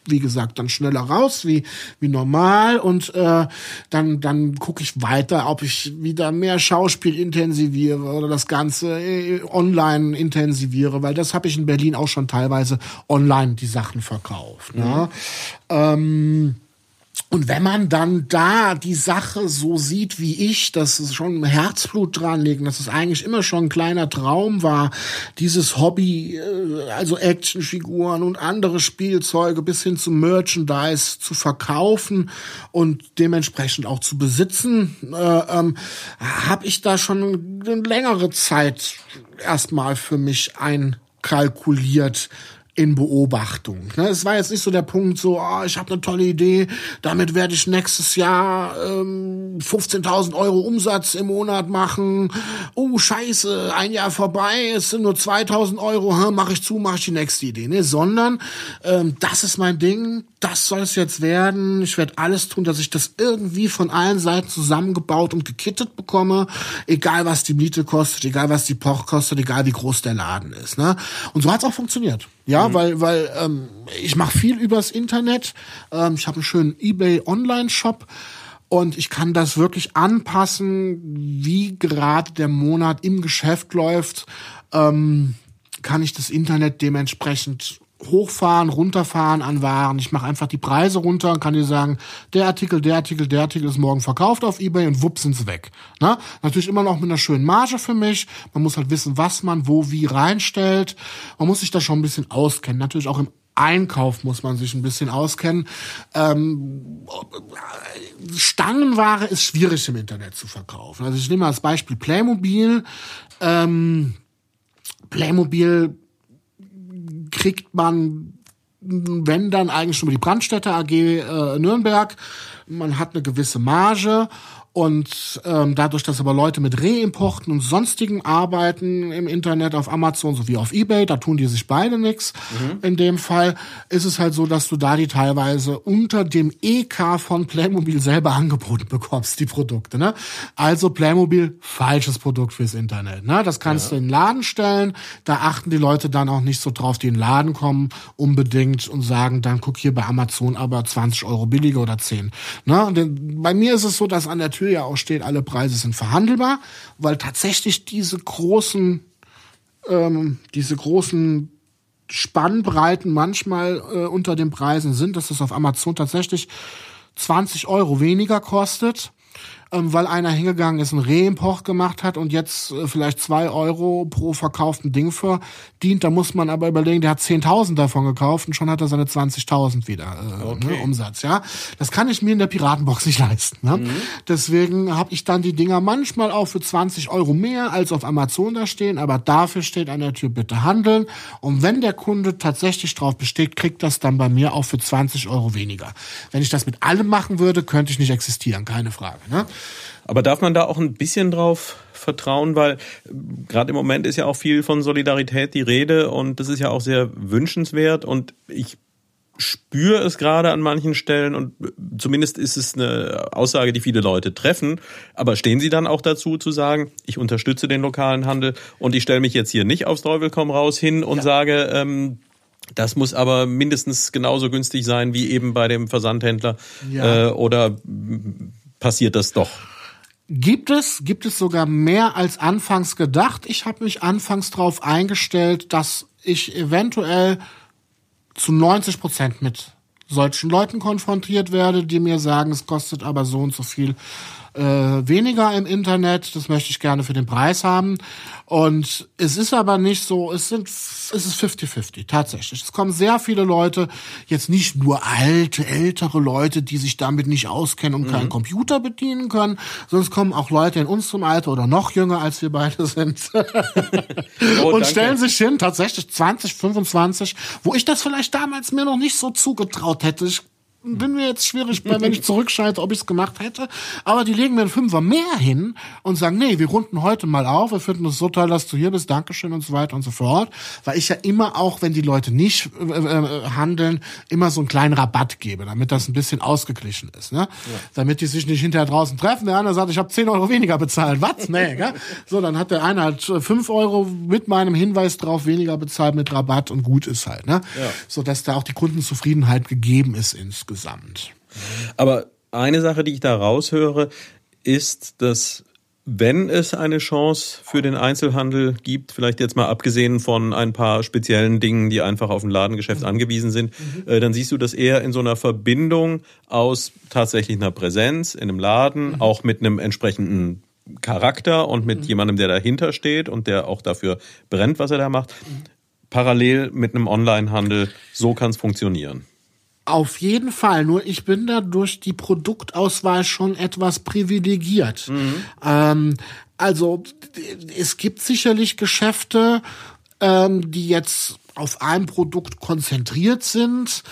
wie gesagt, dann schneller raus, wie, wie normal. Und äh, dann, dann gucke ich weiter, ob ich wieder mehr Schauspiel intensiviere oder das Ganze äh, online intensiviere, weil das habe ich in Berlin auch schon teilweise online die Sachen verkauft. Ne? Mhm. Ähm, und wenn man dann da die Sache so sieht wie ich, dass es schon Herzblut dran liegt, dass es eigentlich immer schon ein kleiner Traum war, dieses Hobby, äh, also Actionfiguren und andere Spielzeuge bis hin zum Merchandise zu verkaufen und dementsprechend auch zu besitzen, äh, ähm, habe ich da schon eine längere Zeit erstmal für mich einkalkuliert, in Beobachtung. Ne? Es war jetzt nicht so der Punkt, so, oh, ich habe eine tolle Idee, damit werde ich nächstes Jahr ähm, 15.000 Euro Umsatz im Monat machen. Oh, scheiße, ein Jahr vorbei, es sind nur 2.000 Euro, mache ich zu, mache ich die nächste Idee. Ne? Sondern ähm, das ist mein Ding, das soll es jetzt werden. Ich werde alles tun, dass ich das irgendwie von allen Seiten zusammengebaut und gekittet bekomme, egal was die Miete kostet, egal was die Poch kostet, egal wie groß der Laden ist. Ne? Und so hat es auch funktioniert. Ja, mhm. weil, weil ähm, ich mache viel übers Internet. Ähm, ich habe einen schönen eBay Online-Shop und ich kann das wirklich anpassen, wie gerade der Monat im Geschäft läuft. Ähm, kann ich das Internet dementsprechend hochfahren, runterfahren an Waren. Ich mache einfach die Preise runter und kann dir sagen, der Artikel, der Artikel, der Artikel ist morgen verkauft auf Ebay und wupp sind's weg. Na? Natürlich immer noch mit einer schönen Marge für mich. Man muss halt wissen, was man wo wie reinstellt. Man muss sich da schon ein bisschen auskennen. Natürlich auch im Einkauf muss man sich ein bisschen auskennen. Ähm, Stangenware ist schwierig im Internet zu verkaufen. Also ich nehme als Beispiel Playmobil. Ähm, Playmobil kriegt man, wenn dann eigentlich schon über die Brandstätte AG äh, Nürnberg. Man hat eine gewisse Marge und ähm, dadurch, dass aber Leute mit Reimporten und sonstigen arbeiten im Internet auf Amazon sowie auf Ebay, da tun die sich beide nix. Mhm. In dem Fall ist es halt so, dass du da die teilweise unter dem EK von Playmobil selber angeboten bekommst, die Produkte. Ne? Also Playmobil, falsches Produkt fürs Internet. Ne? Das kannst ja. du in den Laden stellen. Da achten die Leute dann auch nicht so drauf, die in den Laden kommen unbedingt und sagen, dann guck hier bei Amazon aber 20 Euro billiger oder 10. Ne? Denn bei mir ist es so, dass an der Tür ja auch steht, alle Preise sind verhandelbar, weil tatsächlich diese großen, ähm, diese großen Spannbreiten manchmal äh, unter den Preisen sind, dass es auf Amazon tatsächlich 20 Euro weniger kostet ähm, weil einer hingegangen ist, einen Reimport gemacht hat und jetzt äh, vielleicht zwei Euro pro verkauften Ding verdient. Da muss man aber überlegen, der hat 10.000 davon gekauft und schon hat er seine 20.000 wieder äh, ne, okay. ne, Umsatz. Ja, Das kann ich mir in der Piratenbox nicht leisten. Ne? Mhm. Deswegen habe ich dann die Dinger manchmal auch für 20 Euro mehr als auf Amazon da stehen, aber dafür steht an der Tür bitte handeln. Und wenn der Kunde tatsächlich drauf besteht, kriegt das dann bei mir auch für 20 Euro weniger. Wenn ich das mit allem machen würde, könnte ich nicht existieren, keine Frage. Ne? Aber darf man da auch ein bisschen drauf vertrauen, weil gerade im Moment ist ja auch viel von Solidarität die Rede und das ist ja auch sehr wünschenswert und ich spüre es gerade an manchen Stellen und zumindest ist es eine Aussage, die viele Leute treffen. Aber stehen Sie dann auch dazu zu sagen, ich unterstütze den lokalen Handel und ich stelle mich jetzt hier nicht aufs Teufel komm raus hin und ja. sage, ähm, das muss aber mindestens genauso günstig sein wie eben bei dem Versandhändler ja. äh, oder passiert das doch. Gibt es, gibt es sogar mehr als anfangs gedacht. Ich habe mich anfangs darauf eingestellt, dass ich eventuell zu 90 Prozent mit solchen Leuten konfrontiert werde, die mir sagen, es kostet aber so und so viel äh, weniger im Internet. Das möchte ich gerne für den Preis haben. Und es ist aber nicht so, es sind, es ist 50-50, tatsächlich. Es kommen sehr viele Leute, jetzt nicht nur alte, ältere Leute, die sich damit nicht auskennen und mhm. keinen Computer bedienen können, sondern es kommen auch Leute in unserem Alter oder noch jünger, als wir beide sind. oh, und stellen sich hin, tatsächlich 20, 25, wo ich das vielleicht damals mir noch nicht so zugetraut hätte. Ich bin mir jetzt schwierig, wenn ich zurückschalte, ob ich es gemacht hätte. Aber die legen mir einen Fünfer mehr hin und sagen, nee, wir runden heute mal auf, wir finden es so toll, dass du hier bist, Dankeschön und so weiter und so fort. Weil ich ja immer auch, wenn die Leute nicht äh, äh, handeln, immer so einen kleinen Rabatt gebe, damit das ein bisschen ausgeglichen ist. Ne? Ja. Damit die sich nicht hinterher draußen treffen. Der andere sagt, ich habe 10 Euro weniger bezahlt. Was? Nee, gell? So, dann hat der eine halt 5 Euro mit meinem Hinweis drauf weniger bezahlt mit Rabatt und gut ist halt. Ne? Ja. So dass da auch die Kundenzufriedenheit gegeben ist insgesamt insgesamt. Aber eine Sache, die ich da raushöre, ist, dass wenn es eine Chance für den Einzelhandel gibt, vielleicht jetzt mal abgesehen von ein paar speziellen Dingen, die einfach auf ein Ladengeschäft angewiesen sind, mhm. dann siehst du das eher in so einer Verbindung aus tatsächlich einer Präsenz in einem Laden, mhm. auch mit einem entsprechenden Charakter und mit mhm. jemandem, der dahinter steht und der auch dafür brennt, was er da macht. Mhm. Parallel mit einem Onlinehandel, so kann es funktionieren. Auf jeden Fall. Nur ich bin da durch die Produktauswahl schon etwas privilegiert. Mhm. Ähm, also es gibt sicherlich Geschäfte, ähm, die jetzt auf ein Produkt konzentriert sind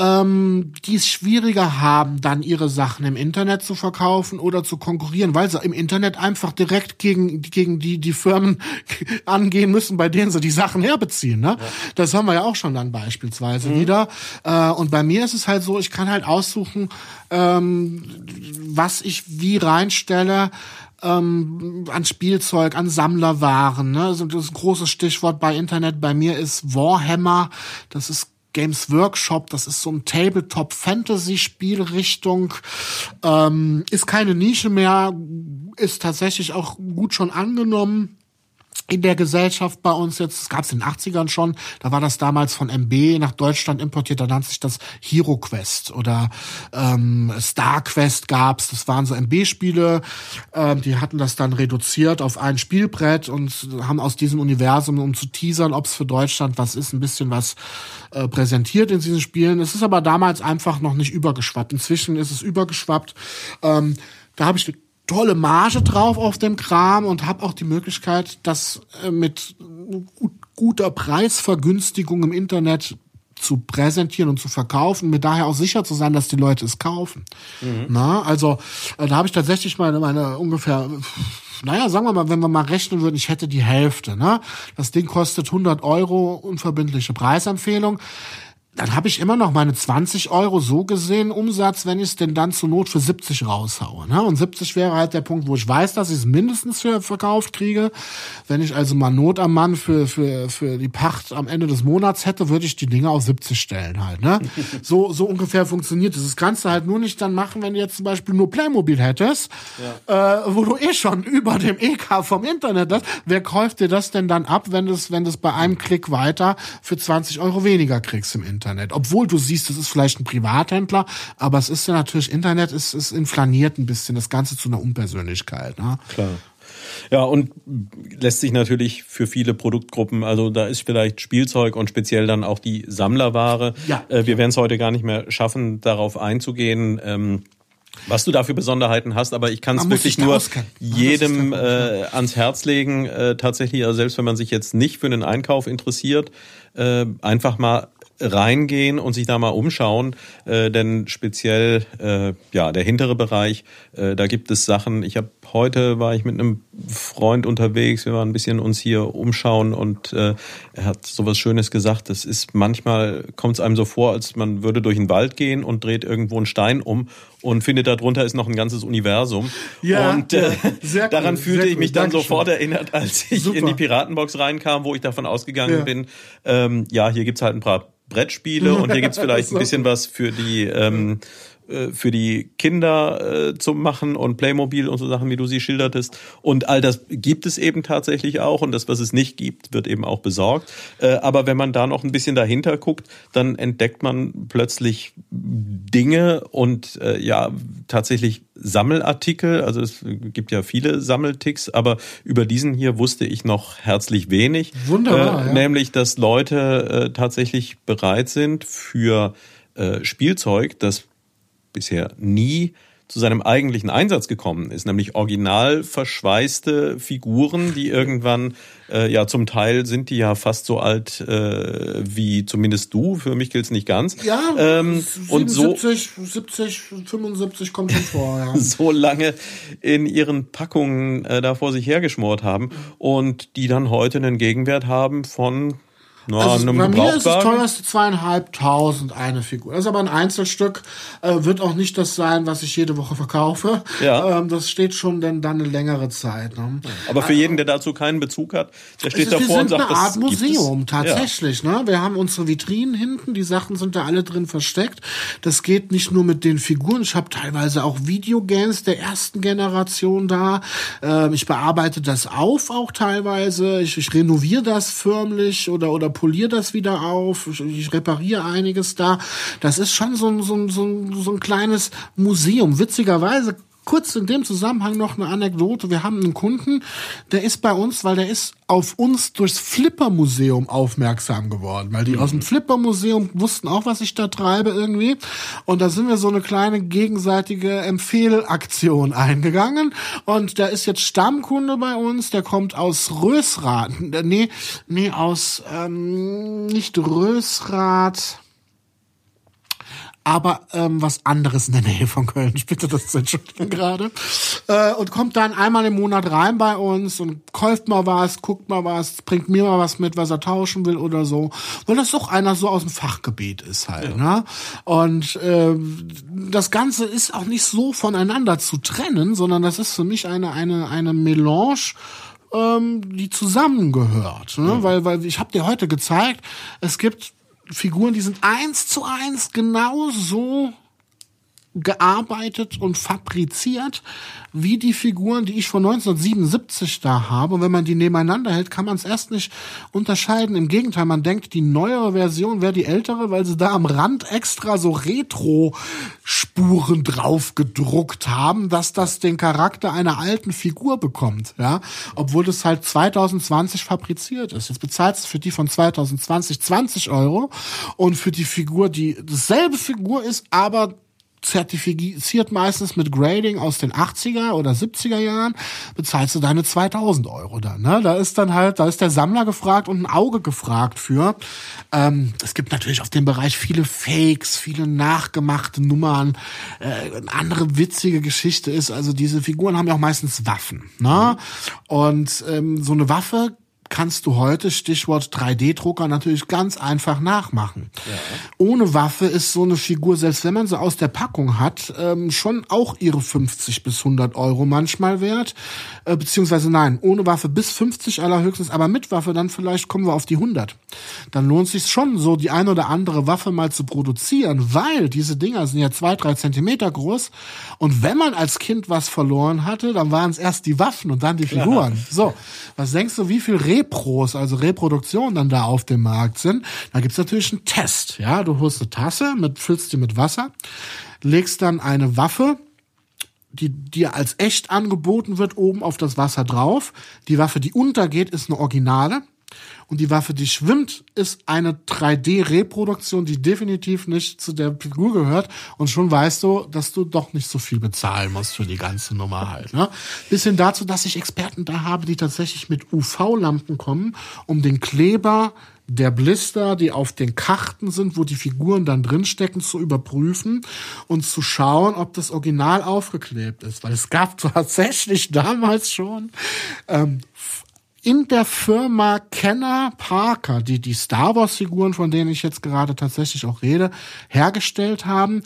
ähm, die es schwieriger haben, dann ihre Sachen im Internet zu verkaufen oder zu konkurrieren, weil sie im Internet einfach direkt gegen, gegen die, die Firmen angehen müssen, bei denen sie die Sachen herbeziehen. Ne? Ja. Das haben wir ja auch schon dann beispielsweise mhm. wieder. Äh, und bei mir ist es halt so, ich kann halt aussuchen, ähm, was ich wie reinstelle ähm, an Spielzeug, an Sammlerwaren. Ne? Also das ist ein großes Stichwort bei Internet bei mir ist Warhammer. Das ist Games Workshop, das ist so ein Tabletop-Fantasy-Spielrichtung, ähm, ist keine Nische mehr, ist tatsächlich auch gut schon angenommen. In der Gesellschaft bei uns jetzt, das gab es in den 80ern schon, da war das damals von MB nach Deutschland importiert, da nannte sich das Hero Quest oder ähm, Star Quest gab's, das waren so MB-Spiele, ähm, die hatten das dann reduziert auf ein Spielbrett und haben aus diesem Universum, um zu teasern, ob es für Deutschland was ist, ein bisschen was äh, präsentiert in diesen Spielen. Es ist aber damals einfach noch nicht übergeschwappt. Inzwischen ist es übergeschwappt. Ähm, da habe ich tolle Marge drauf auf dem Kram und habe auch die Möglichkeit, das äh, mit guter Preisvergünstigung im Internet zu präsentieren und zu verkaufen, mir daher auch sicher zu sein, dass die Leute es kaufen. Mhm. Na, also äh, da habe ich tatsächlich meine, meine ungefähr, naja, sagen wir mal, wenn wir mal rechnen würden, ich hätte die Hälfte. Ne? Das Ding kostet 100 Euro, unverbindliche Preisempfehlung dann habe ich immer noch meine 20 Euro so gesehen Umsatz, wenn ich es denn dann zur Not für 70 raushaue. Ne? Und 70 wäre halt der Punkt, wo ich weiß, dass ich es mindestens für verkauft kriege. Wenn ich also mal Not am Mann für, für, für die Pacht am Ende des Monats hätte, würde ich die Dinge auf 70 stellen halt. Ne? so, so ungefähr funktioniert das. Das kannst du halt nur nicht dann machen, wenn du jetzt zum Beispiel nur Playmobil hättest, ja. äh, wo du eh schon über dem EK vom Internet hast. Wer kauft dir das denn dann ab, wenn du es wenn du's bei einem Klick weiter für 20 Euro weniger kriegst im Internet? Internet. Obwohl du siehst, es ist vielleicht ein Privathändler, aber es ist ja natürlich, Internet ist, ist inflaniert ein bisschen, das Ganze zu einer Unpersönlichkeit. Ne? Klar. Ja, und lässt sich natürlich für viele Produktgruppen, also da ist vielleicht Spielzeug und speziell dann auch die Sammlerware. Ja. Äh, wir werden es heute gar nicht mehr schaffen, darauf einzugehen. Ähm, was du da für Besonderheiten hast, aber ich kann es wirklich nur jedem äh, ans Herz legen, äh, tatsächlich, also selbst wenn man sich jetzt nicht für einen Einkauf interessiert, äh, einfach mal reingehen und sich da mal umschauen, äh, denn speziell äh, ja der hintere Bereich, äh, da gibt es Sachen. Ich habe heute war ich mit einem Freund unterwegs, wir waren ein bisschen uns hier umschauen und äh, er hat sowas Schönes gesagt. Das ist manchmal kommt es einem so vor, als man würde durch den Wald gehen und dreht irgendwo einen Stein um und findet darunter ist noch ein ganzes Universum. Ja, und äh, ja, daran cool, fühlte ich mich dann Dankeschön. sofort erinnert, als ich Super. in die Piratenbox reinkam, wo ich davon ausgegangen ja. bin, ähm, ja, hier gibt's halt ein paar Brettspiele und hier gibt's vielleicht ein bisschen was für die ähm, äh, für die Kinder äh, zum Machen und Playmobil und so Sachen, wie du sie schildertest. Und all das gibt es eben tatsächlich auch und das, was es nicht gibt, wird eben auch besorgt. Äh, aber wenn man da noch ein bisschen dahinter guckt, dann entdeckt man plötzlich Dinge und äh, ja, tatsächlich Sammelartikel. Also es gibt ja viele Sammelticks, aber über diesen hier wusste ich noch herzlich wenig. Wunderbar. Äh, ja. Nämlich, dass Leute äh, tatsächlich bereit sind für äh, Spielzeug, das bisher nie zu seinem eigentlichen Einsatz gekommen ist, nämlich original verschweißte Figuren, die irgendwann, äh, ja zum Teil sind die ja fast so alt äh, wie zumindest du, für mich gilt es nicht ganz. Ja, ähm, 77, und so, 70, 75 kommt schon vor. Ja. so lange in ihren Packungen äh, da vor sich hergeschmort haben und die dann heute einen Gegenwert haben von na, also bei mir ist das teuerste zweieinhalbtausend eine Figur. Das ist aber ein Einzelstück, äh, wird auch nicht das sein, was ich jede Woche verkaufe. Ja. Ähm, das steht schon denn dann eine längere Zeit. Ne? Aber für jeden, der dazu keinen Bezug hat, der steht davor und sagt, eine Art Museum tatsächlich. Ja. Ne? Wir haben unsere Vitrinen hinten, die Sachen sind da alle drin versteckt. Das geht nicht nur mit den Figuren. Ich habe teilweise auch Videogames der ersten Generation da. Ähm, ich bearbeite das auf auch teilweise. Ich, ich renoviere das förmlich oder oder poliere das wieder auf, ich, repariere einiges da. Das ist schon so ein, so, ein, so, ein, so ein kleines Museum. Witzigerweise kurz in dem Zusammenhang noch eine Anekdote. Wir haben einen Kunden, der ist bei uns, weil der ist auf uns durchs Flipper-Museum aufmerksam geworden, weil die mhm. aus dem Flipper-Museum wussten auch, was ich da treibe irgendwie. Und da sind wir so eine kleine gegenseitige Empfehlaktion eingegangen. Und der ist jetzt Stammkunde bei uns, der kommt aus Rösrath. Nee, nee, aus, ähm, nicht Rösrath aber ähm, was anderes in der Nähe von Köln. Ich bitte das zu entschuldigen gerade. Äh, und kommt dann einmal im Monat rein bei uns und kauft mal was, guckt mal was, bringt mir mal was mit, was er tauschen will oder so. Weil das doch einer so aus dem Fachgebiet ist halt. Ja. Ne? Und äh, das Ganze ist auch nicht so voneinander zu trennen, sondern das ist für mich eine, eine, eine Melange ähm, die zusammengehört. Ne? Mhm. Weil, weil ich habe dir heute gezeigt, es gibt Figuren, die sind eins zu eins genau so gearbeitet und fabriziert wie die Figuren, die ich von 1977 da habe. Und wenn man die nebeneinander hält, kann man es erst nicht unterscheiden. Im Gegenteil, man denkt, die neuere Version wäre die ältere, weil sie da am Rand extra so Retro-Spuren drauf gedruckt haben, dass das den Charakter einer alten Figur bekommt, ja. Obwohl das halt 2020 fabriziert ist. Jetzt bezahlst du für die von 2020 20 Euro und für die Figur, die dasselbe Figur ist, aber zertifiziert meistens mit Grading aus den 80er oder 70er Jahren, bezahlst du deine 2000 Euro dann. Ne? Da ist dann halt, da ist der Sammler gefragt und ein Auge gefragt für. Ähm, es gibt natürlich auf dem Bereich viele Fakes, viele nachgemachte Nummern. Äh, eine andere witzige Geschichte ist, also diese Figuren haben ja auch meistens Waffen. Ne? Und ähm, so eine Waffe kannst du heute, Stichwort 3D-Drucker, natürlich ganz einfach nachmachen. Ja. Ohne Waffe ist so eine Figur, selbst wenn man sie aus der Packung hat, ähm, schon auch ihre 50 bis 100 Euro manchmal wert. Äh, beziehungsweise nein, ohne Waffe bis 50 allerhöchstens, aber mit Waffe dann vielleicht kommen wir auf die 100. Dann lohnt sich schon so, die ein oder andere Waffe mal zu produzieren, weil diese Dinger sind ja zwei, drei Zentimeter groß. Und wenn man als Kind was verloren hatte, dann waren es erst die Waffen und dann die Figuren. Ja. So, was denkst du, wie viel Re Repros, also Reproduktionen dann da auf dem Markt sind, da gibt's natürlich einen Test. Ja, du holst eine Tasse, mit, füllst die mit Wasser, legst dann eine Waffe, die dir als echt angeboten wird, oben auf das Wasser drauf. Die Waffe, die untergeht, ist eine Originale. Und die Waffe, die schwimmt, ist eine 3D-Reproduktion, die definitiv nicht zu der Figur gehört. Und schon weißt du, dass du doch nicht so viel bezahlen musst für die ganze Nummer halt. Ne? Bis hin dazu, dass ich Experten da habe, die tatsächlich mit UV-Lampen kommen, um den Kleber der Blister, die auf den Karten sind, wo die Figuren dann drinstecken, zu überprüfen und zu schauen, ob das Original aufgeklebt ist. Weil es gab tatsächlich damals schon ähm, in der Firma Kenner Parker, die die Star Wars Figuren, von denen ich jetzt gerade tatsächlich auch rede, hergestellt haben,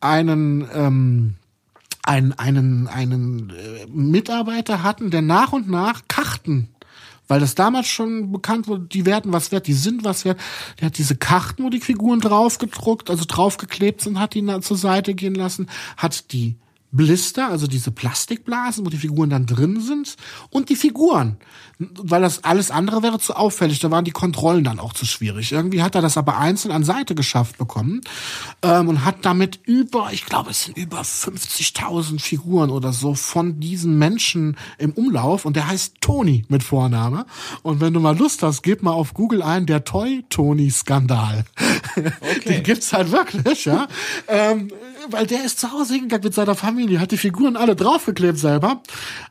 einen ähm, einen einen einen äh, Mitarbeiter hatten, der nach und nach Karten weil das damals schon bekannt wurde, die werden was wert, die sind was wert. Der hat diese Karten, wo die Figuren draufgedruckt, also draufgeklebt sind, hat die zur Seite gehen lassen, hat die Blister, also diese Plastikblasen, wo die Figuren dann drin sind, und die Figuren. Weil das alles andere wäre zu auffällig, da waren die Kontrollen dann auch zu schwierig. Irgendwie hat er das aber einzeln an Seite geschafft bekommen ähm, und hat damit über, ich glaube, es sind über 50.000 Figuren oder so von diesen Menschen im Umlauf und der heißt Tony mit Vorname. Und wenn du mal Lust hast, gib mal auf Google ein, der Toy-Tony-Skandal. Okay. Den gibt's halt wirklich, ja. ähm, weil der ist zu Hause hingegangen mit seiner Familie, hat die Figuren alle draufgeklebt selber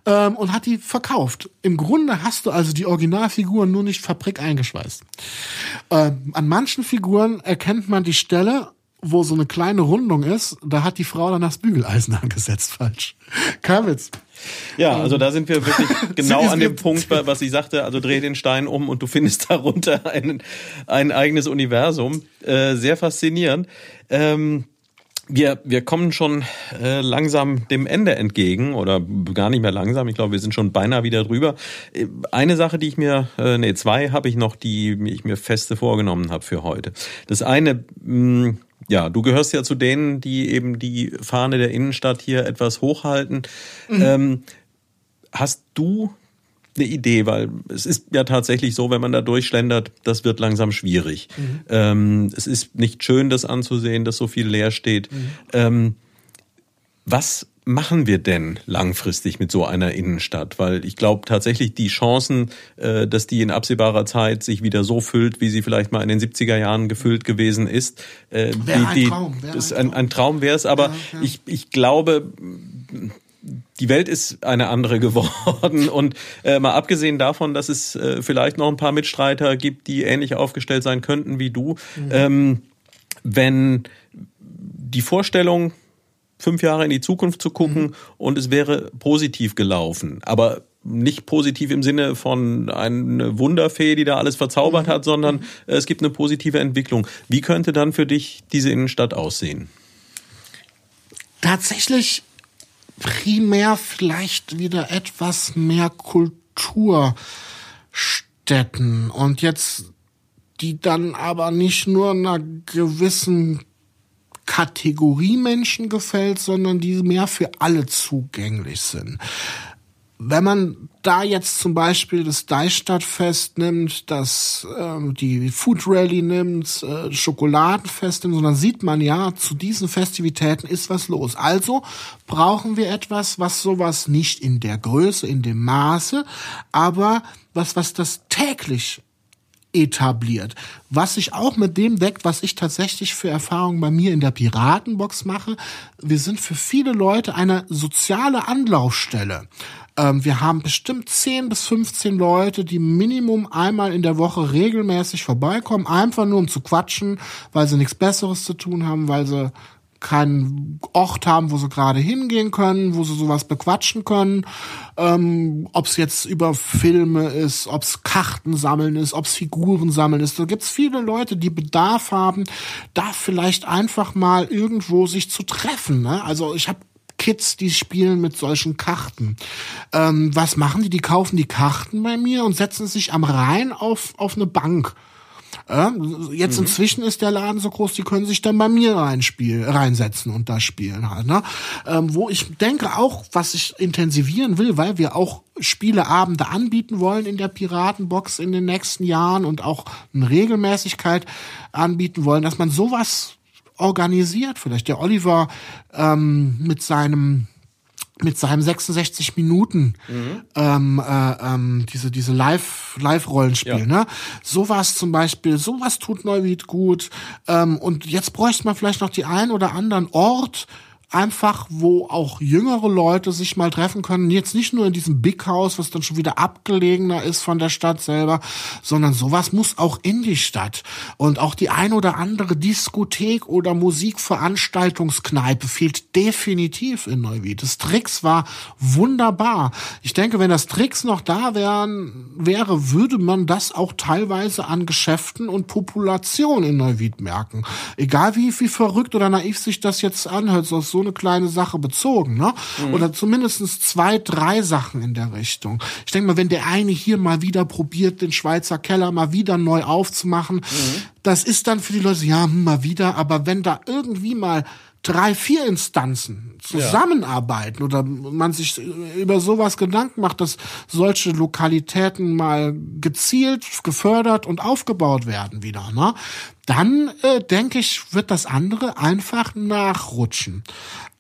ähm, und hat die verkauft. Im Grunde hast du also die Originalfiguren nur nicht Fabrik eingeschweißt. Ähm, an manchen Figuren erkennt man die Stelle, wo so eine kleine Rundung ist, da hat die Frau dann das Bügeleisen angesetzt, falsch. Kein Witz. Ja, also da sind wir wirklich genau an dem Punkt, was ich sagte, also dreh den Stein um und du findest darunter ein, ein eigenes Universum. Äh, sehr faszinierend. Ähm, wir, wir kommen schon äh, langsam dem Ende entgegen oder gar nicht mehr langsam. Ich glaube, wir sind schon beinahe wieder drüber. Äh, eine Sache, die ich mir, äh, nee, zwei habe ich noch, die ich mir feste vorgenommen habe für heute. Das eine, mh, hm, ja, du gehörst ja zu denen, die eben die Fahne der Innenstadt hier etwas hochhalten. Mhm. Ähm, hast du eine Idee, weil es ist ja tatsächlich so, wenn man da durchschlendert, das wird langsam schwierig. Mhm. Ähm, es ist nicht schön, das anzusehen, dass so viel leer steht. Mhm. Ähm, was machen wir denn langfristig mit so einer Innenstadt? Weil ich glaube tatsächlich die Chancen, äh, dass die in absehbarer Zeit sich wieder so füllt, wie sie vielleicht mal in den 70er Jahren gefüllt gewesen ist, äh, die, die, ein Traum, ist ein, ein Traum wäre es. Aber ja, ja. ich, ich glaube, die Welt ist eine andere geworden. Und äh, mal abgesehen davon, dass es äh, vielleicht noch ein paar Mitstreiter gibt, die ähnlich aufgestellt sein könnten wie du, mhm. ähm, wenn die Vorstellung, fünf Jahre in die Zukunft zu gucken mhm. und es wäre positiv gelaufen, aber nicht positiv im Sinne von eine Wunderfee, die da alles verzaubert mhm. hat, sondern es gibt eine positive Entwicklung. Wie könnte dann für dich diese Innenstadt aussehen? Tatsächlich primär vielleicht wieder etwas mehr Kulturstätten. Und jetzt die dann aber nicht nur einer gewissen Kategorie Menschen gefällt, sondern die mehr für alle zugänglich sind wenn man da jetzt zum Beispiel das Deichstadtfest nimmt, das ähm, die Food Rally nimmt, äh, Schokoladenfest nimmt, dann sieht man ja, zu diesen Festivitäten ist was los. Also brauchen wir etwas, was sowas nicht in der Größe, in dem Maße, aber was, was das täglich etabliert. Was sich auch mit dem deckt, was ich tatsächlich für Erfahrungen bei mir in der Piratenbox mache. Wir sind für viele Leute eine soziale Anlaufstelle. Ähm, wir haben bestimmt 10 bis 15 Leute, die Minimum einmal in der Woche regelmäßig vorbeikommen, einfach nur um zu quatschen, weil sie nichts Besseres zu tun haben, weil sie keinen Ort haben, wo sie gerade hingehen können, wo sie sowas bequatschen können. Ähm, ob es jetzt über Filme ist, ob es Karten sammeln ist, ob es Figuren sammeln ist. Da gibt's viele Leute, die Bedarf haben, da vielleicht einfach mal irgendwo sich zu treffen. Ne? Also ich habe Kids, die spielen mit solchen Karten. Ähm, was machen die? Die kaufen die Karten bei mir und setzen sich am Rhein auf, auf eine Bank. Jetzt inzwischen ist der Laden so groß, die können sich dann bei mir reinspielen, reinsetzen und da spielen halt. Ne? Ähm, wo ich denke auch, was ich intensivieren will, weil wir auch Spieleabende anbieten wollen in der Piratenbox in den nächsten Jahren und auch eine Regelmäßigkeit anbieten wollen, dass man sowas organisiert. Vielleicht der Oliver ähm, mit seinem mit seinem 66 Minuten mhm. ähm, äh, ähm, diese diese Live Live Rollenspiel ja. ne sowas zum Beispiel sowas tut Neuwied gut ähm, und jetzt bräuchte man vielleicht noch die ein oder anderen Ort einfach, wo auch jüngere Leute sich mal treffen können. Jetzt nicht nur in diesem Big House, was dann schon wieder abgelegener ist von der Stadt selber, sondern sowas muss auch in die Stadt. Und auch die ein oder andere Diskothek oder Musikveranstaltungskneipe fehlt definitiv in Neuwied. Das Tricks war wunderbar. Ich denke, wenn das Tricks noch da wären, wäre, würde man das auch teilweise an Geschäften und Population in Neuwied merken. Egal wie, wie verrückt oder naiv sich das jetzt anhört, so so eine kleine Sache bezogen, ne? Mhm. Oder zumindestens zwei, drei Sachen in der Richtung. Ich denke mal, wenn der eine hier mal wieder probiert, den Schweizer Keller mal wieder neu aufzumachen, mhm. das ist dann für die Leute, ja, hm, mal wieder, aber wenn da irgendwie mal drei, vier Instanzen zusammenarbeiten ja. oder man sich über sowas Gedanken macht, dass solche Lokalitäten mal gezielt gefördert und aufgebaut werden wieder, ne? Dann äh, denke ich, wird das andere einfach nachrutschen.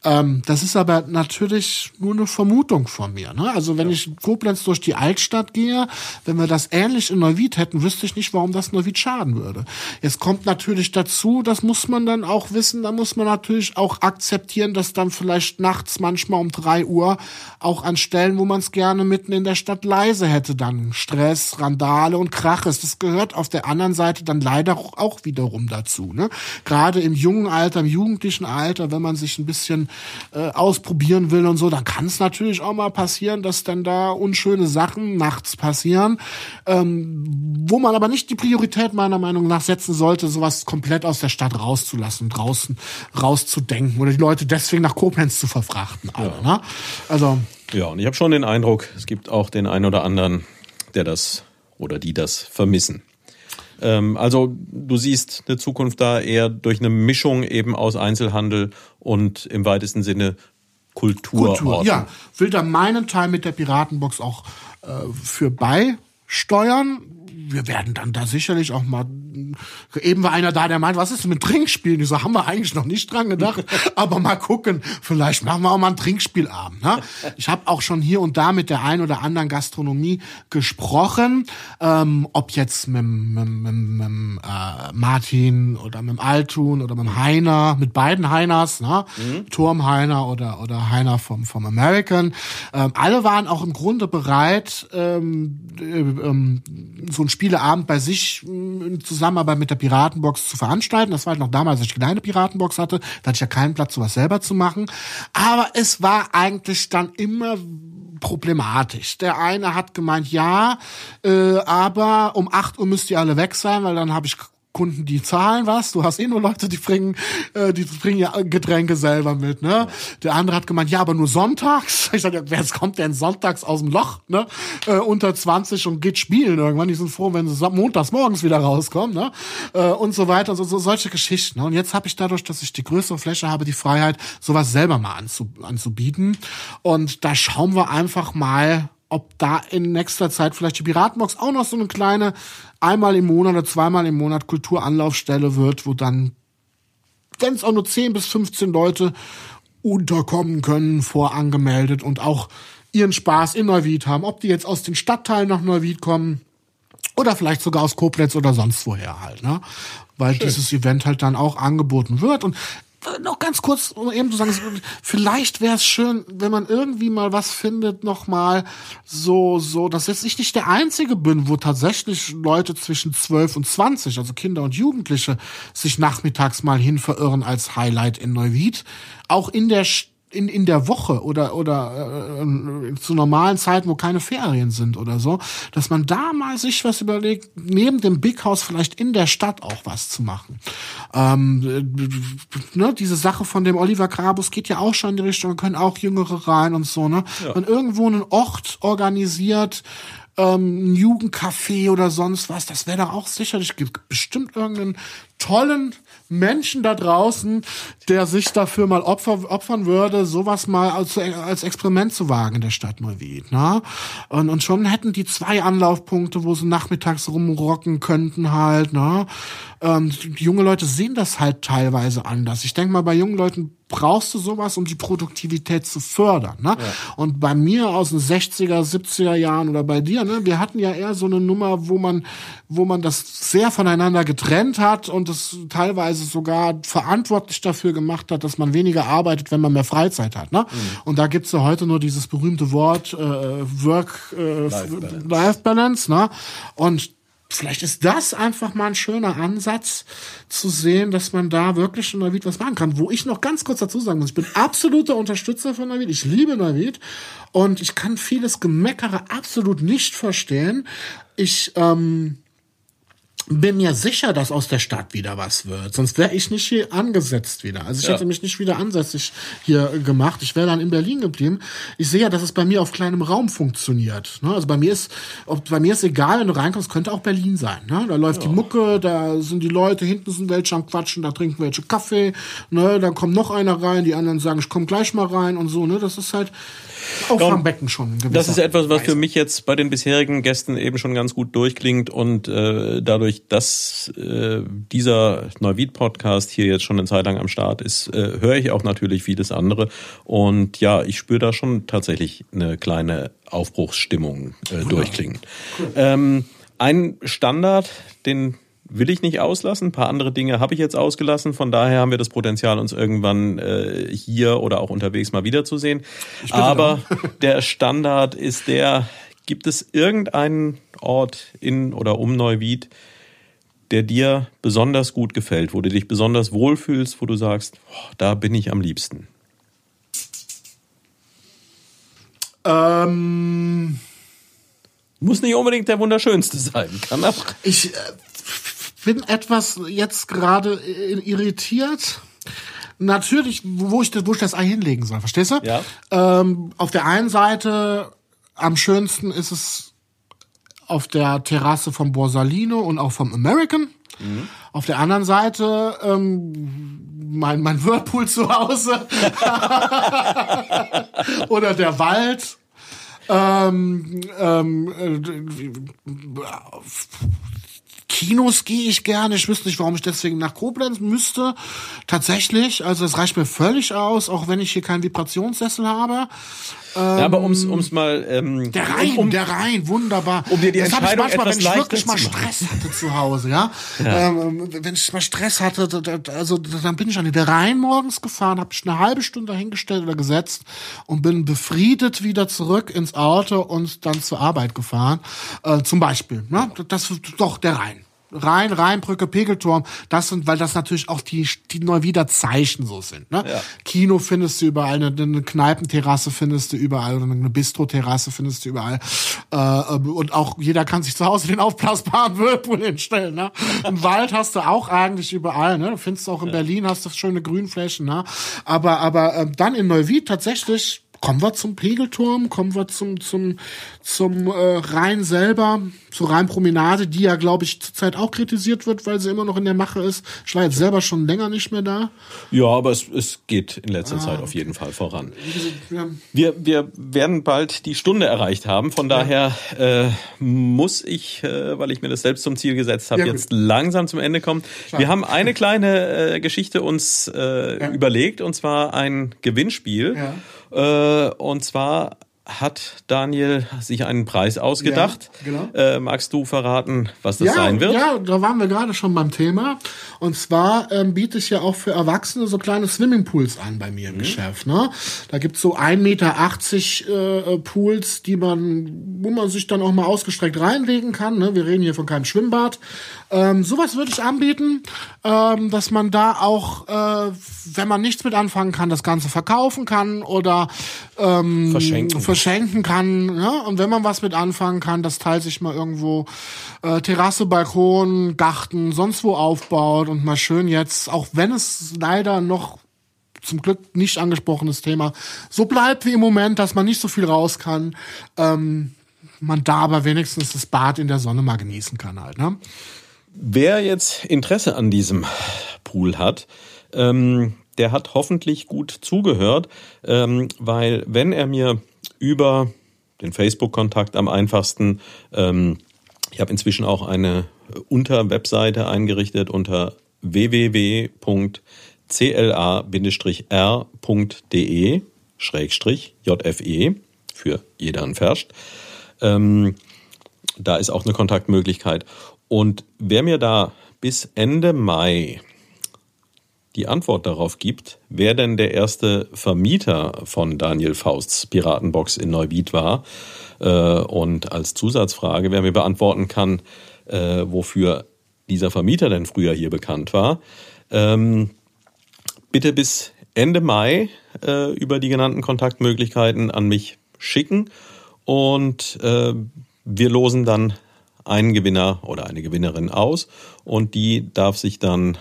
Ähm, das ist aber natürlich nur eine Vermutung von mir. Ne? Also wenn ja. ich Koblenz durch die Altstadt gehe, wenn wir das ähnlich in Neuwied hätten, wüsste ich nicht, warum das Neuwied schaden würde. Jetzt kommt natürlich dazu, das muss man dann auch wissen, da muss man natürlich auch akzeptieren, dass dann vielleicht nachts manchmal um drei Uhr auch an Stellen, wo man es gerne mitten in der Stadt leise hätte, dann Stress, Randale und Krach ist. Das gehört auf der anderen Seite dann leider auch wiederum dazu. Ne? Gerade im jungen Alter, im jugendlichen Alter, wenn man sich ein bisschen äh, ausprobieren will und so, dann kann es natürlich auch mal passieren, dass dann da unschöne Sachen nachts passieren, ähm, wo man aber nicht die Priorität meiner Meinung nach setzen sollte, sowas komplett aus der Stadt rauszulassen, draußen rauszudenken oder die Leute deswegen nach Koblenz zu verfrachten. Alle, ja. ne? Also ja, und ich habe schon den Eindruck, es gibt auch den einen oder anderen, der das oder die das vermissen. Ähm, also du siehst eine Zukunft da eher durch eine Mischung eben aus Einzelhandel und im weitesten Sinne Kultur. Kultur, ja. Will da meinen Teil mit der Piratenbox auch äh, für beisteuern wir werden dann da sicherlich auch mal, eben war einer da, der meint, was ist mit Trinkspielen? Ich so, haben wir eigentlich noch nicht dran gedacht, aber mal gucken, vielleicht machen wir auch mal ein Trinkspielabend. Ne? Ich habe auch schon hier und da mit der ein oder anderen Gastronomie gesprochen, ähm, ob jetzt mit, mit, mit, mit äh, Martin oder mit Altun oder mit Heiner, mit beiden Heiners, ne? Mhm. Turm Heiner oder, oder Heiner vom, vom American. Ähm, alle waren auch im Grunde bereit, ähm, äh, ähm, so ein Spieleabend bei sich in Zusammenarbeit mit der Piratenbox zu veranstalten. Das war halt noch damals, als ich eine Piratenbox hatte. Da hatte ich ja keinen Platz, sowas selber zu machen. Aber es war eigentlich dann immer problematisch. Der eine hat gemeint, ja, äh, aber um acht Uhr müsst ihr alle weg sein, weil dann habe ich Kunden, die zahlen was. Du hast eh nur Leute, die bringen, äh, die bringen ja Getränke selber mit, ne? Der andere hat gemeint, ja, aber nur sonntags. Ich sage, wer kommt denn sonntags aus dem Loch, ne? Äh, unter 20 und geht spielen irgendwann. Die sind froh, wenn sie montags morgens wieder rauskommen, ne? Äh, und so weiter. Und so, so solche Geschichten. Und jetzt habe ich dadurch, dass ich die größere Fläche habe, die Freiheit, sowas selber mal anzu, anzubieten. Und da schauen wir einfach mal, ob da in nächster Zeit vielleicht die Piratenbox auch noch so eine kleine einmal im Monat oder zweimal im Monat Kulturanlaufstelle wird, wo dann, wenn es auch nur 10 bis 15 Leute unterkommen können, vorangemeldet und auch ihren Spaß in Neuwied haben. Ob die jetzt aus den Stadtteilen nach Neuwied kommen oder vielleicht sogar aus Koblenz oder sonst woher halt, ne? Weil Schön. dieses Event halt dann auch angeboten wird. Und noch ganz kurz, um eben zu sagen, vielleicht wäre es schön, wenn man irgendwie mal was findet, noch mal so, so, dass jetzt ich nicht der Einzige bin, wo tatsächlich Leute zwischen 12 und 20, also Kinder und Jugendliche, sich nachmittags mal hin verirren als Highlight in Neuwied. Auch in der in, in der Woche oder, oder äh, zu normalen Zeiten, wo keine Ferien sind oder so, dass man da mal sich was überlegt, neben dem Big House vielleicht in der Stadt auch was zu machen. Ähm, äh, ne, diese Sache von dem Oliver Grabus geht ja auch schon in die Richtung, können auch Jüngere rein und so, ne? Ja. Und irgendwo einen Ort organisiert, ähm, ein Jugendcafé oder sonst was, das wäre da auch sicherlich, gibt bestimmt irgendeinen tollen Menschen da draußen, der sich dafür mal opfer, opfern würde, sowas mal als, als Experiment zu wagen in der Stadt Neuwied. Ne? Und, und schon hätten die zwei Anlaufpunkte, wo sie nachmittags rumrocken könnten halt. Ne? Ähm, junge Leute sehen das halt teilweise anders. Ich denke mal, bei jungen Leuten brauchst du sowas, um die Produktivität zu fördern. Ne? Ja. Und bei mir aus den 60er, 70er Jahren oder bei dir, ne, wir hatten ja eher so eine Nummer, wo man, wo man das sehr voneinander getrennt hat und es teilweise sogar verantwortlich dafür gemacht hat, dass man weniger arbeitet, wenn man mehr Freizeit hat. Ne? Mhm. Und da gibt's ja heute nur dieses berühmte Wort äh, Work äh, Life Balance. Life Balance ne? Und vielleicht ist das einfach mal ein schöner Ansatz zu sehen, dass man da wirklich in Navid was machen kann. Wo ich noch ganz kurz dazu sagen muss, ich bin absoluter Unterstützer von Navid. Ich liebe Navid und ich kann vieles Gemeckere absolut nicht verstehen. Ich ähm, bin mir sicher, dass aus der Stadt wieder was wird. Sonst wäre ich nicht hier angesetzt wieder. Also ich ja. hätte mich nicht wieder ansässig hier gemacht. Ich wäre dann in Berlin geblieben. Ich sehe ja, dass es bei mir auf kleinem Raum funktioniert. Ne? Also bei mir ist, ob, bei mir ist egal, wenn du reinkommst, könnte auch Berlin sein. Ne? Da läuft ja. die Mucke, da sind die Leute, hinten sind welche am Quatschen, da trinken welche Kaffee. Ne? Dann kommt noch einer rein, die anderen sagen, ich komme gleich mal rein und so. Ne? Das ist halt, Auffangbecken schon. Das ist etwas, was für mich jetzt bei den bisherigen Gästen eben schon ganz gut durchklingt und äh, dadurch, dass äh, dieser Neuwied-Podcast hier jetzt schon eine Zeit lang am Start ist, äh, höre ich auch natürlich vieles andere und ja, ich spüre da schon tatsächlich eine kleine Aufbruchsstimmung äh, durchklingen. Cool. Ähm, ein Standard, den will ich nicht auslassen. Ein paar andere Dinge habe ich jetzt ausgelassen. Von daher haben wir das Potenzial, uns irgendwann äh, hier oder auch unterwegs mal wiederzusehen. Aber der Standard ist der, gibt es irgendeinen Ort in oder um Neuwied, der dir besonders gut gefällt, wo du dich besonders wohlfühlst, wo du sagst, oh, da bin ich am liebsten? Ähm muss nicht unbedingt der wunderschönste sein, kann auch. Ich äh, bin etwas jetzt gerade irritiert. Natürlich, wo ich, wo ich das Ei hinlegen soll, verstehst du? Ja. Ähm, auf der einen Seite, am schönsten ist es auf der Terrasse vom Borsalino und auch vom American. Mhm. Auf der anderen Seite ähm, mein, mein Whirlpool zu Hause oder der Wald. Ähm, ähm, äh, Kinos gehe ich gerne. Ich wüsste nicht, warum ich deswegen nach Koblenz müsste. Tatsächlich, also es reicht mir völlig aus, auch wenn ich hier keinen Vibrationssessel habe. Ähm, ja, aber ums ums mal ähm, der Rhein, um, der Rhein, wunderbar. Um dir die das Entscheidung ich manchmal, wenn ich wirklich mal Stress hatte zu Hause, ja, ja. Ähm, wenn ich mal Stress hatte, also dann bin ich an der Rhein morgens gefahren, habe ich eine halbe Stunde dahingestellt oder gesetzt und bin befriedet wieder zurück ins Auto und dann zur Arbeit gefahren, äh, zum Beispiel. Ne? Das ist doch der Rhein. Rhein, Rheinbrücke, Pegelturm, das sind, weil das natürlich auch die, die Neuwieder Zeichen so sind. Ne? Ja. Kino findest du überall, eine, eine Kneipenterrasse findest du überall, oder eine Bistro-Terrasse findest du überall. Äh, und auch jeder kann sich zu Hause den aufblasbaren Whirlpool hinstellen. Ne? Im Wald hast du auch eigentlich überall. Ne? Du findest auch in Berlin, hast du schöne Grünflächen. Ne? Aber, aber äh, dann in Neuwied tatsächlich kommen wir zum Pegelturm, kommen wir zum zum zum äh, Rhein selber, zur Rheinpromenade, die ja glaube ich zurzeit auch kritisiert wird, weil sie immer noch in der Mache ist. Ich war jetzt selber schon länger nicht mehr da. Ja, aber es, es geht in letzter Zeit auf jeden Fall voran. Ja. Wir, wir werden bald die Stunde erreicht haben. Von daher äh, muss ich, äh, weil ich mir das selbst zum Ziel gesetzt habe, Ja, jetzt langsam zum Ende kommen. Wir haben eine kleine äh, Geschichte uns äh, überlegt, und zwar ein Gewinnspiel. Äh, und zwar hat Daniel sich einen Preis ausgedacht. Ja, genau. äh, magst du verraten, was das ja, sein wird? Ja, da waren wir gerade schon beim Thema. Und zwar ähm, biete ich ja auch für Erwachsene so kleine Swimmingpools an bei Mhm. mir im Geschäft. Ne? Da gibt's so 1,80 Meter äh, Pools, die man, wo man sich dann auch mal ausgestreckt reinlegen kann. Ne? Wir reden hier von keinem Schwimmbad. Ähm, sowas würde ich anbieten, ähm, dass man da auch, äh, wenn man nichts mit anfangen kann, das Ganze verkaufen kann oder ähm, Verschenken. verschenken kann. Ja? Und wenn man was mit anfangen kann, das Teil sich mal irgendwo äh, Terrasse, Balkon, Garten, sonst wo aufbaut und mal schön jetzt, auch wenn es leider noch zum Glück nicht angesprochenes Thema, so bleibt wie im Moment, dass man nicht so viel raus kann, ähm, man da aber wenigstens das Bad in der Sonne mal genießen kann halt. Ne? Wer jetzt Interesse an diesem Pool hat, ähm, der hat hoffentlich gut zugehört, ähm, weil wenn er mir über den Facebook-Kontakt am einfachsten, ähm, ich habe inzwischen auch eine Unterwebseite eingerichtet unter www.cla-r.de Schrägstrich JFE für jeder anferscht. Ähm, da ist auch eine Kontaktmöglichkeit. Und wer mir da bis Ende Mai die Antwort darauf gibt, wer denn der erste Vermieter von Daniel Fausts Piratenbox in Neuwied war äh, und als Zusatzfrage, wer mir beantworten kann, äh, wofür dieser Vermieter denn früher hier bekannt war, ähm, bitte bis Ende Mai äh, über die genannten Kontaktmöglichkeiten an mich schicken. Und wir losen dann einen Gewinner oder eine Gewinnerin aus und die darf sich dann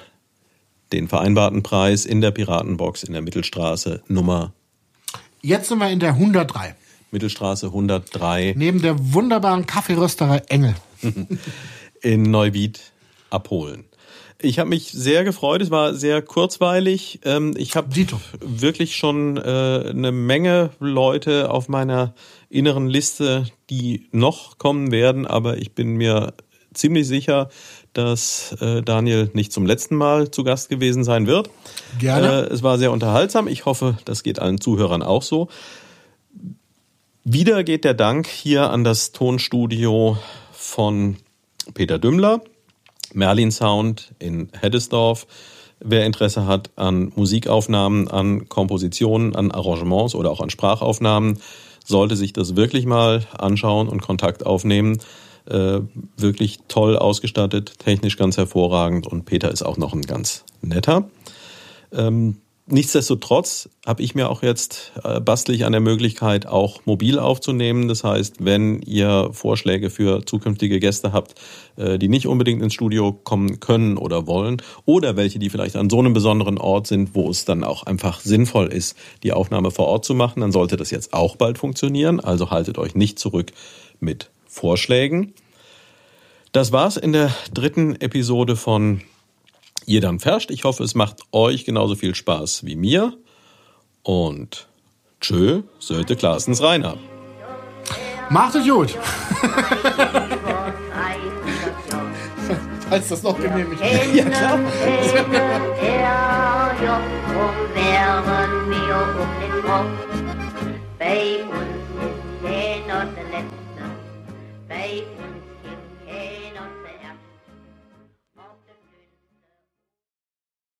den vereinbarten Preis in der Piratenbox in der Mittelstraße Nummer Jetzt sind wir in der 103. Mittelstraße 103 Neben der wunderbaren Kaffeerösterei Engel. in Neuwied abholen. Ich habe mich sehr gefreut. Es war sehr kurzweilig. Ähm, Ich habe wirklich schon äh, eine Menge Leute auf meiner inneren Liste, die noch kommen werden. Aber ich bin mir ziemlich sicher, dass äh, Daniel nicht zum letzten Mal zu Gast gewesen sein wird. Gerne. Äh, es war sehr unterhaltsam. Ich hoffe, das geht allen Zuhörern auch so. Wieder geht der Dank hier an das Tonstudio von Peter Dümmler, Merlin Sound in Heddesdorf. Wer Interesse hat an Musikaufnahmen, an Kompositionen, an Arrangements oder auch an Sprachaufnahmen, sollte sich das wirklich mal anschauen und Kontakt aufnehmen. Äh, wirklich toll ausgestattet, technisch ganz hervorragend und Peter ist auch noch ein ganz netter. Ähm, nichtsdestotrotz habe ich mir auch jetzt äh, bastel ich an der Möglichkeit, auch mobil aufzunehmen. Das heißt, wenn ihr Vorschläge für zukünftige Gäste habt, äh, die nicht unbedingt ins Studio kommen können oder wollen, oder welche, die vielleicht an so einem besonderen Ort sind, wo es dann auch einfach sinnvoll ist, die Aufnahme vor Ort zu machen, dann sollte das jetzt auch bald funktionieren. Also haltet euch nicht zurück mit Vorschlägen. Das war's in der dritten Episode von ihr dann ferscht. Ich hoffe, es macht euch genauso viel Spaß wie mir. Und tschö, Sölte Klaasens Rainer. Macht euch gut. Falls das noch genehmigt ist. Ja, klar. Bei uns ist der noch der Letzte.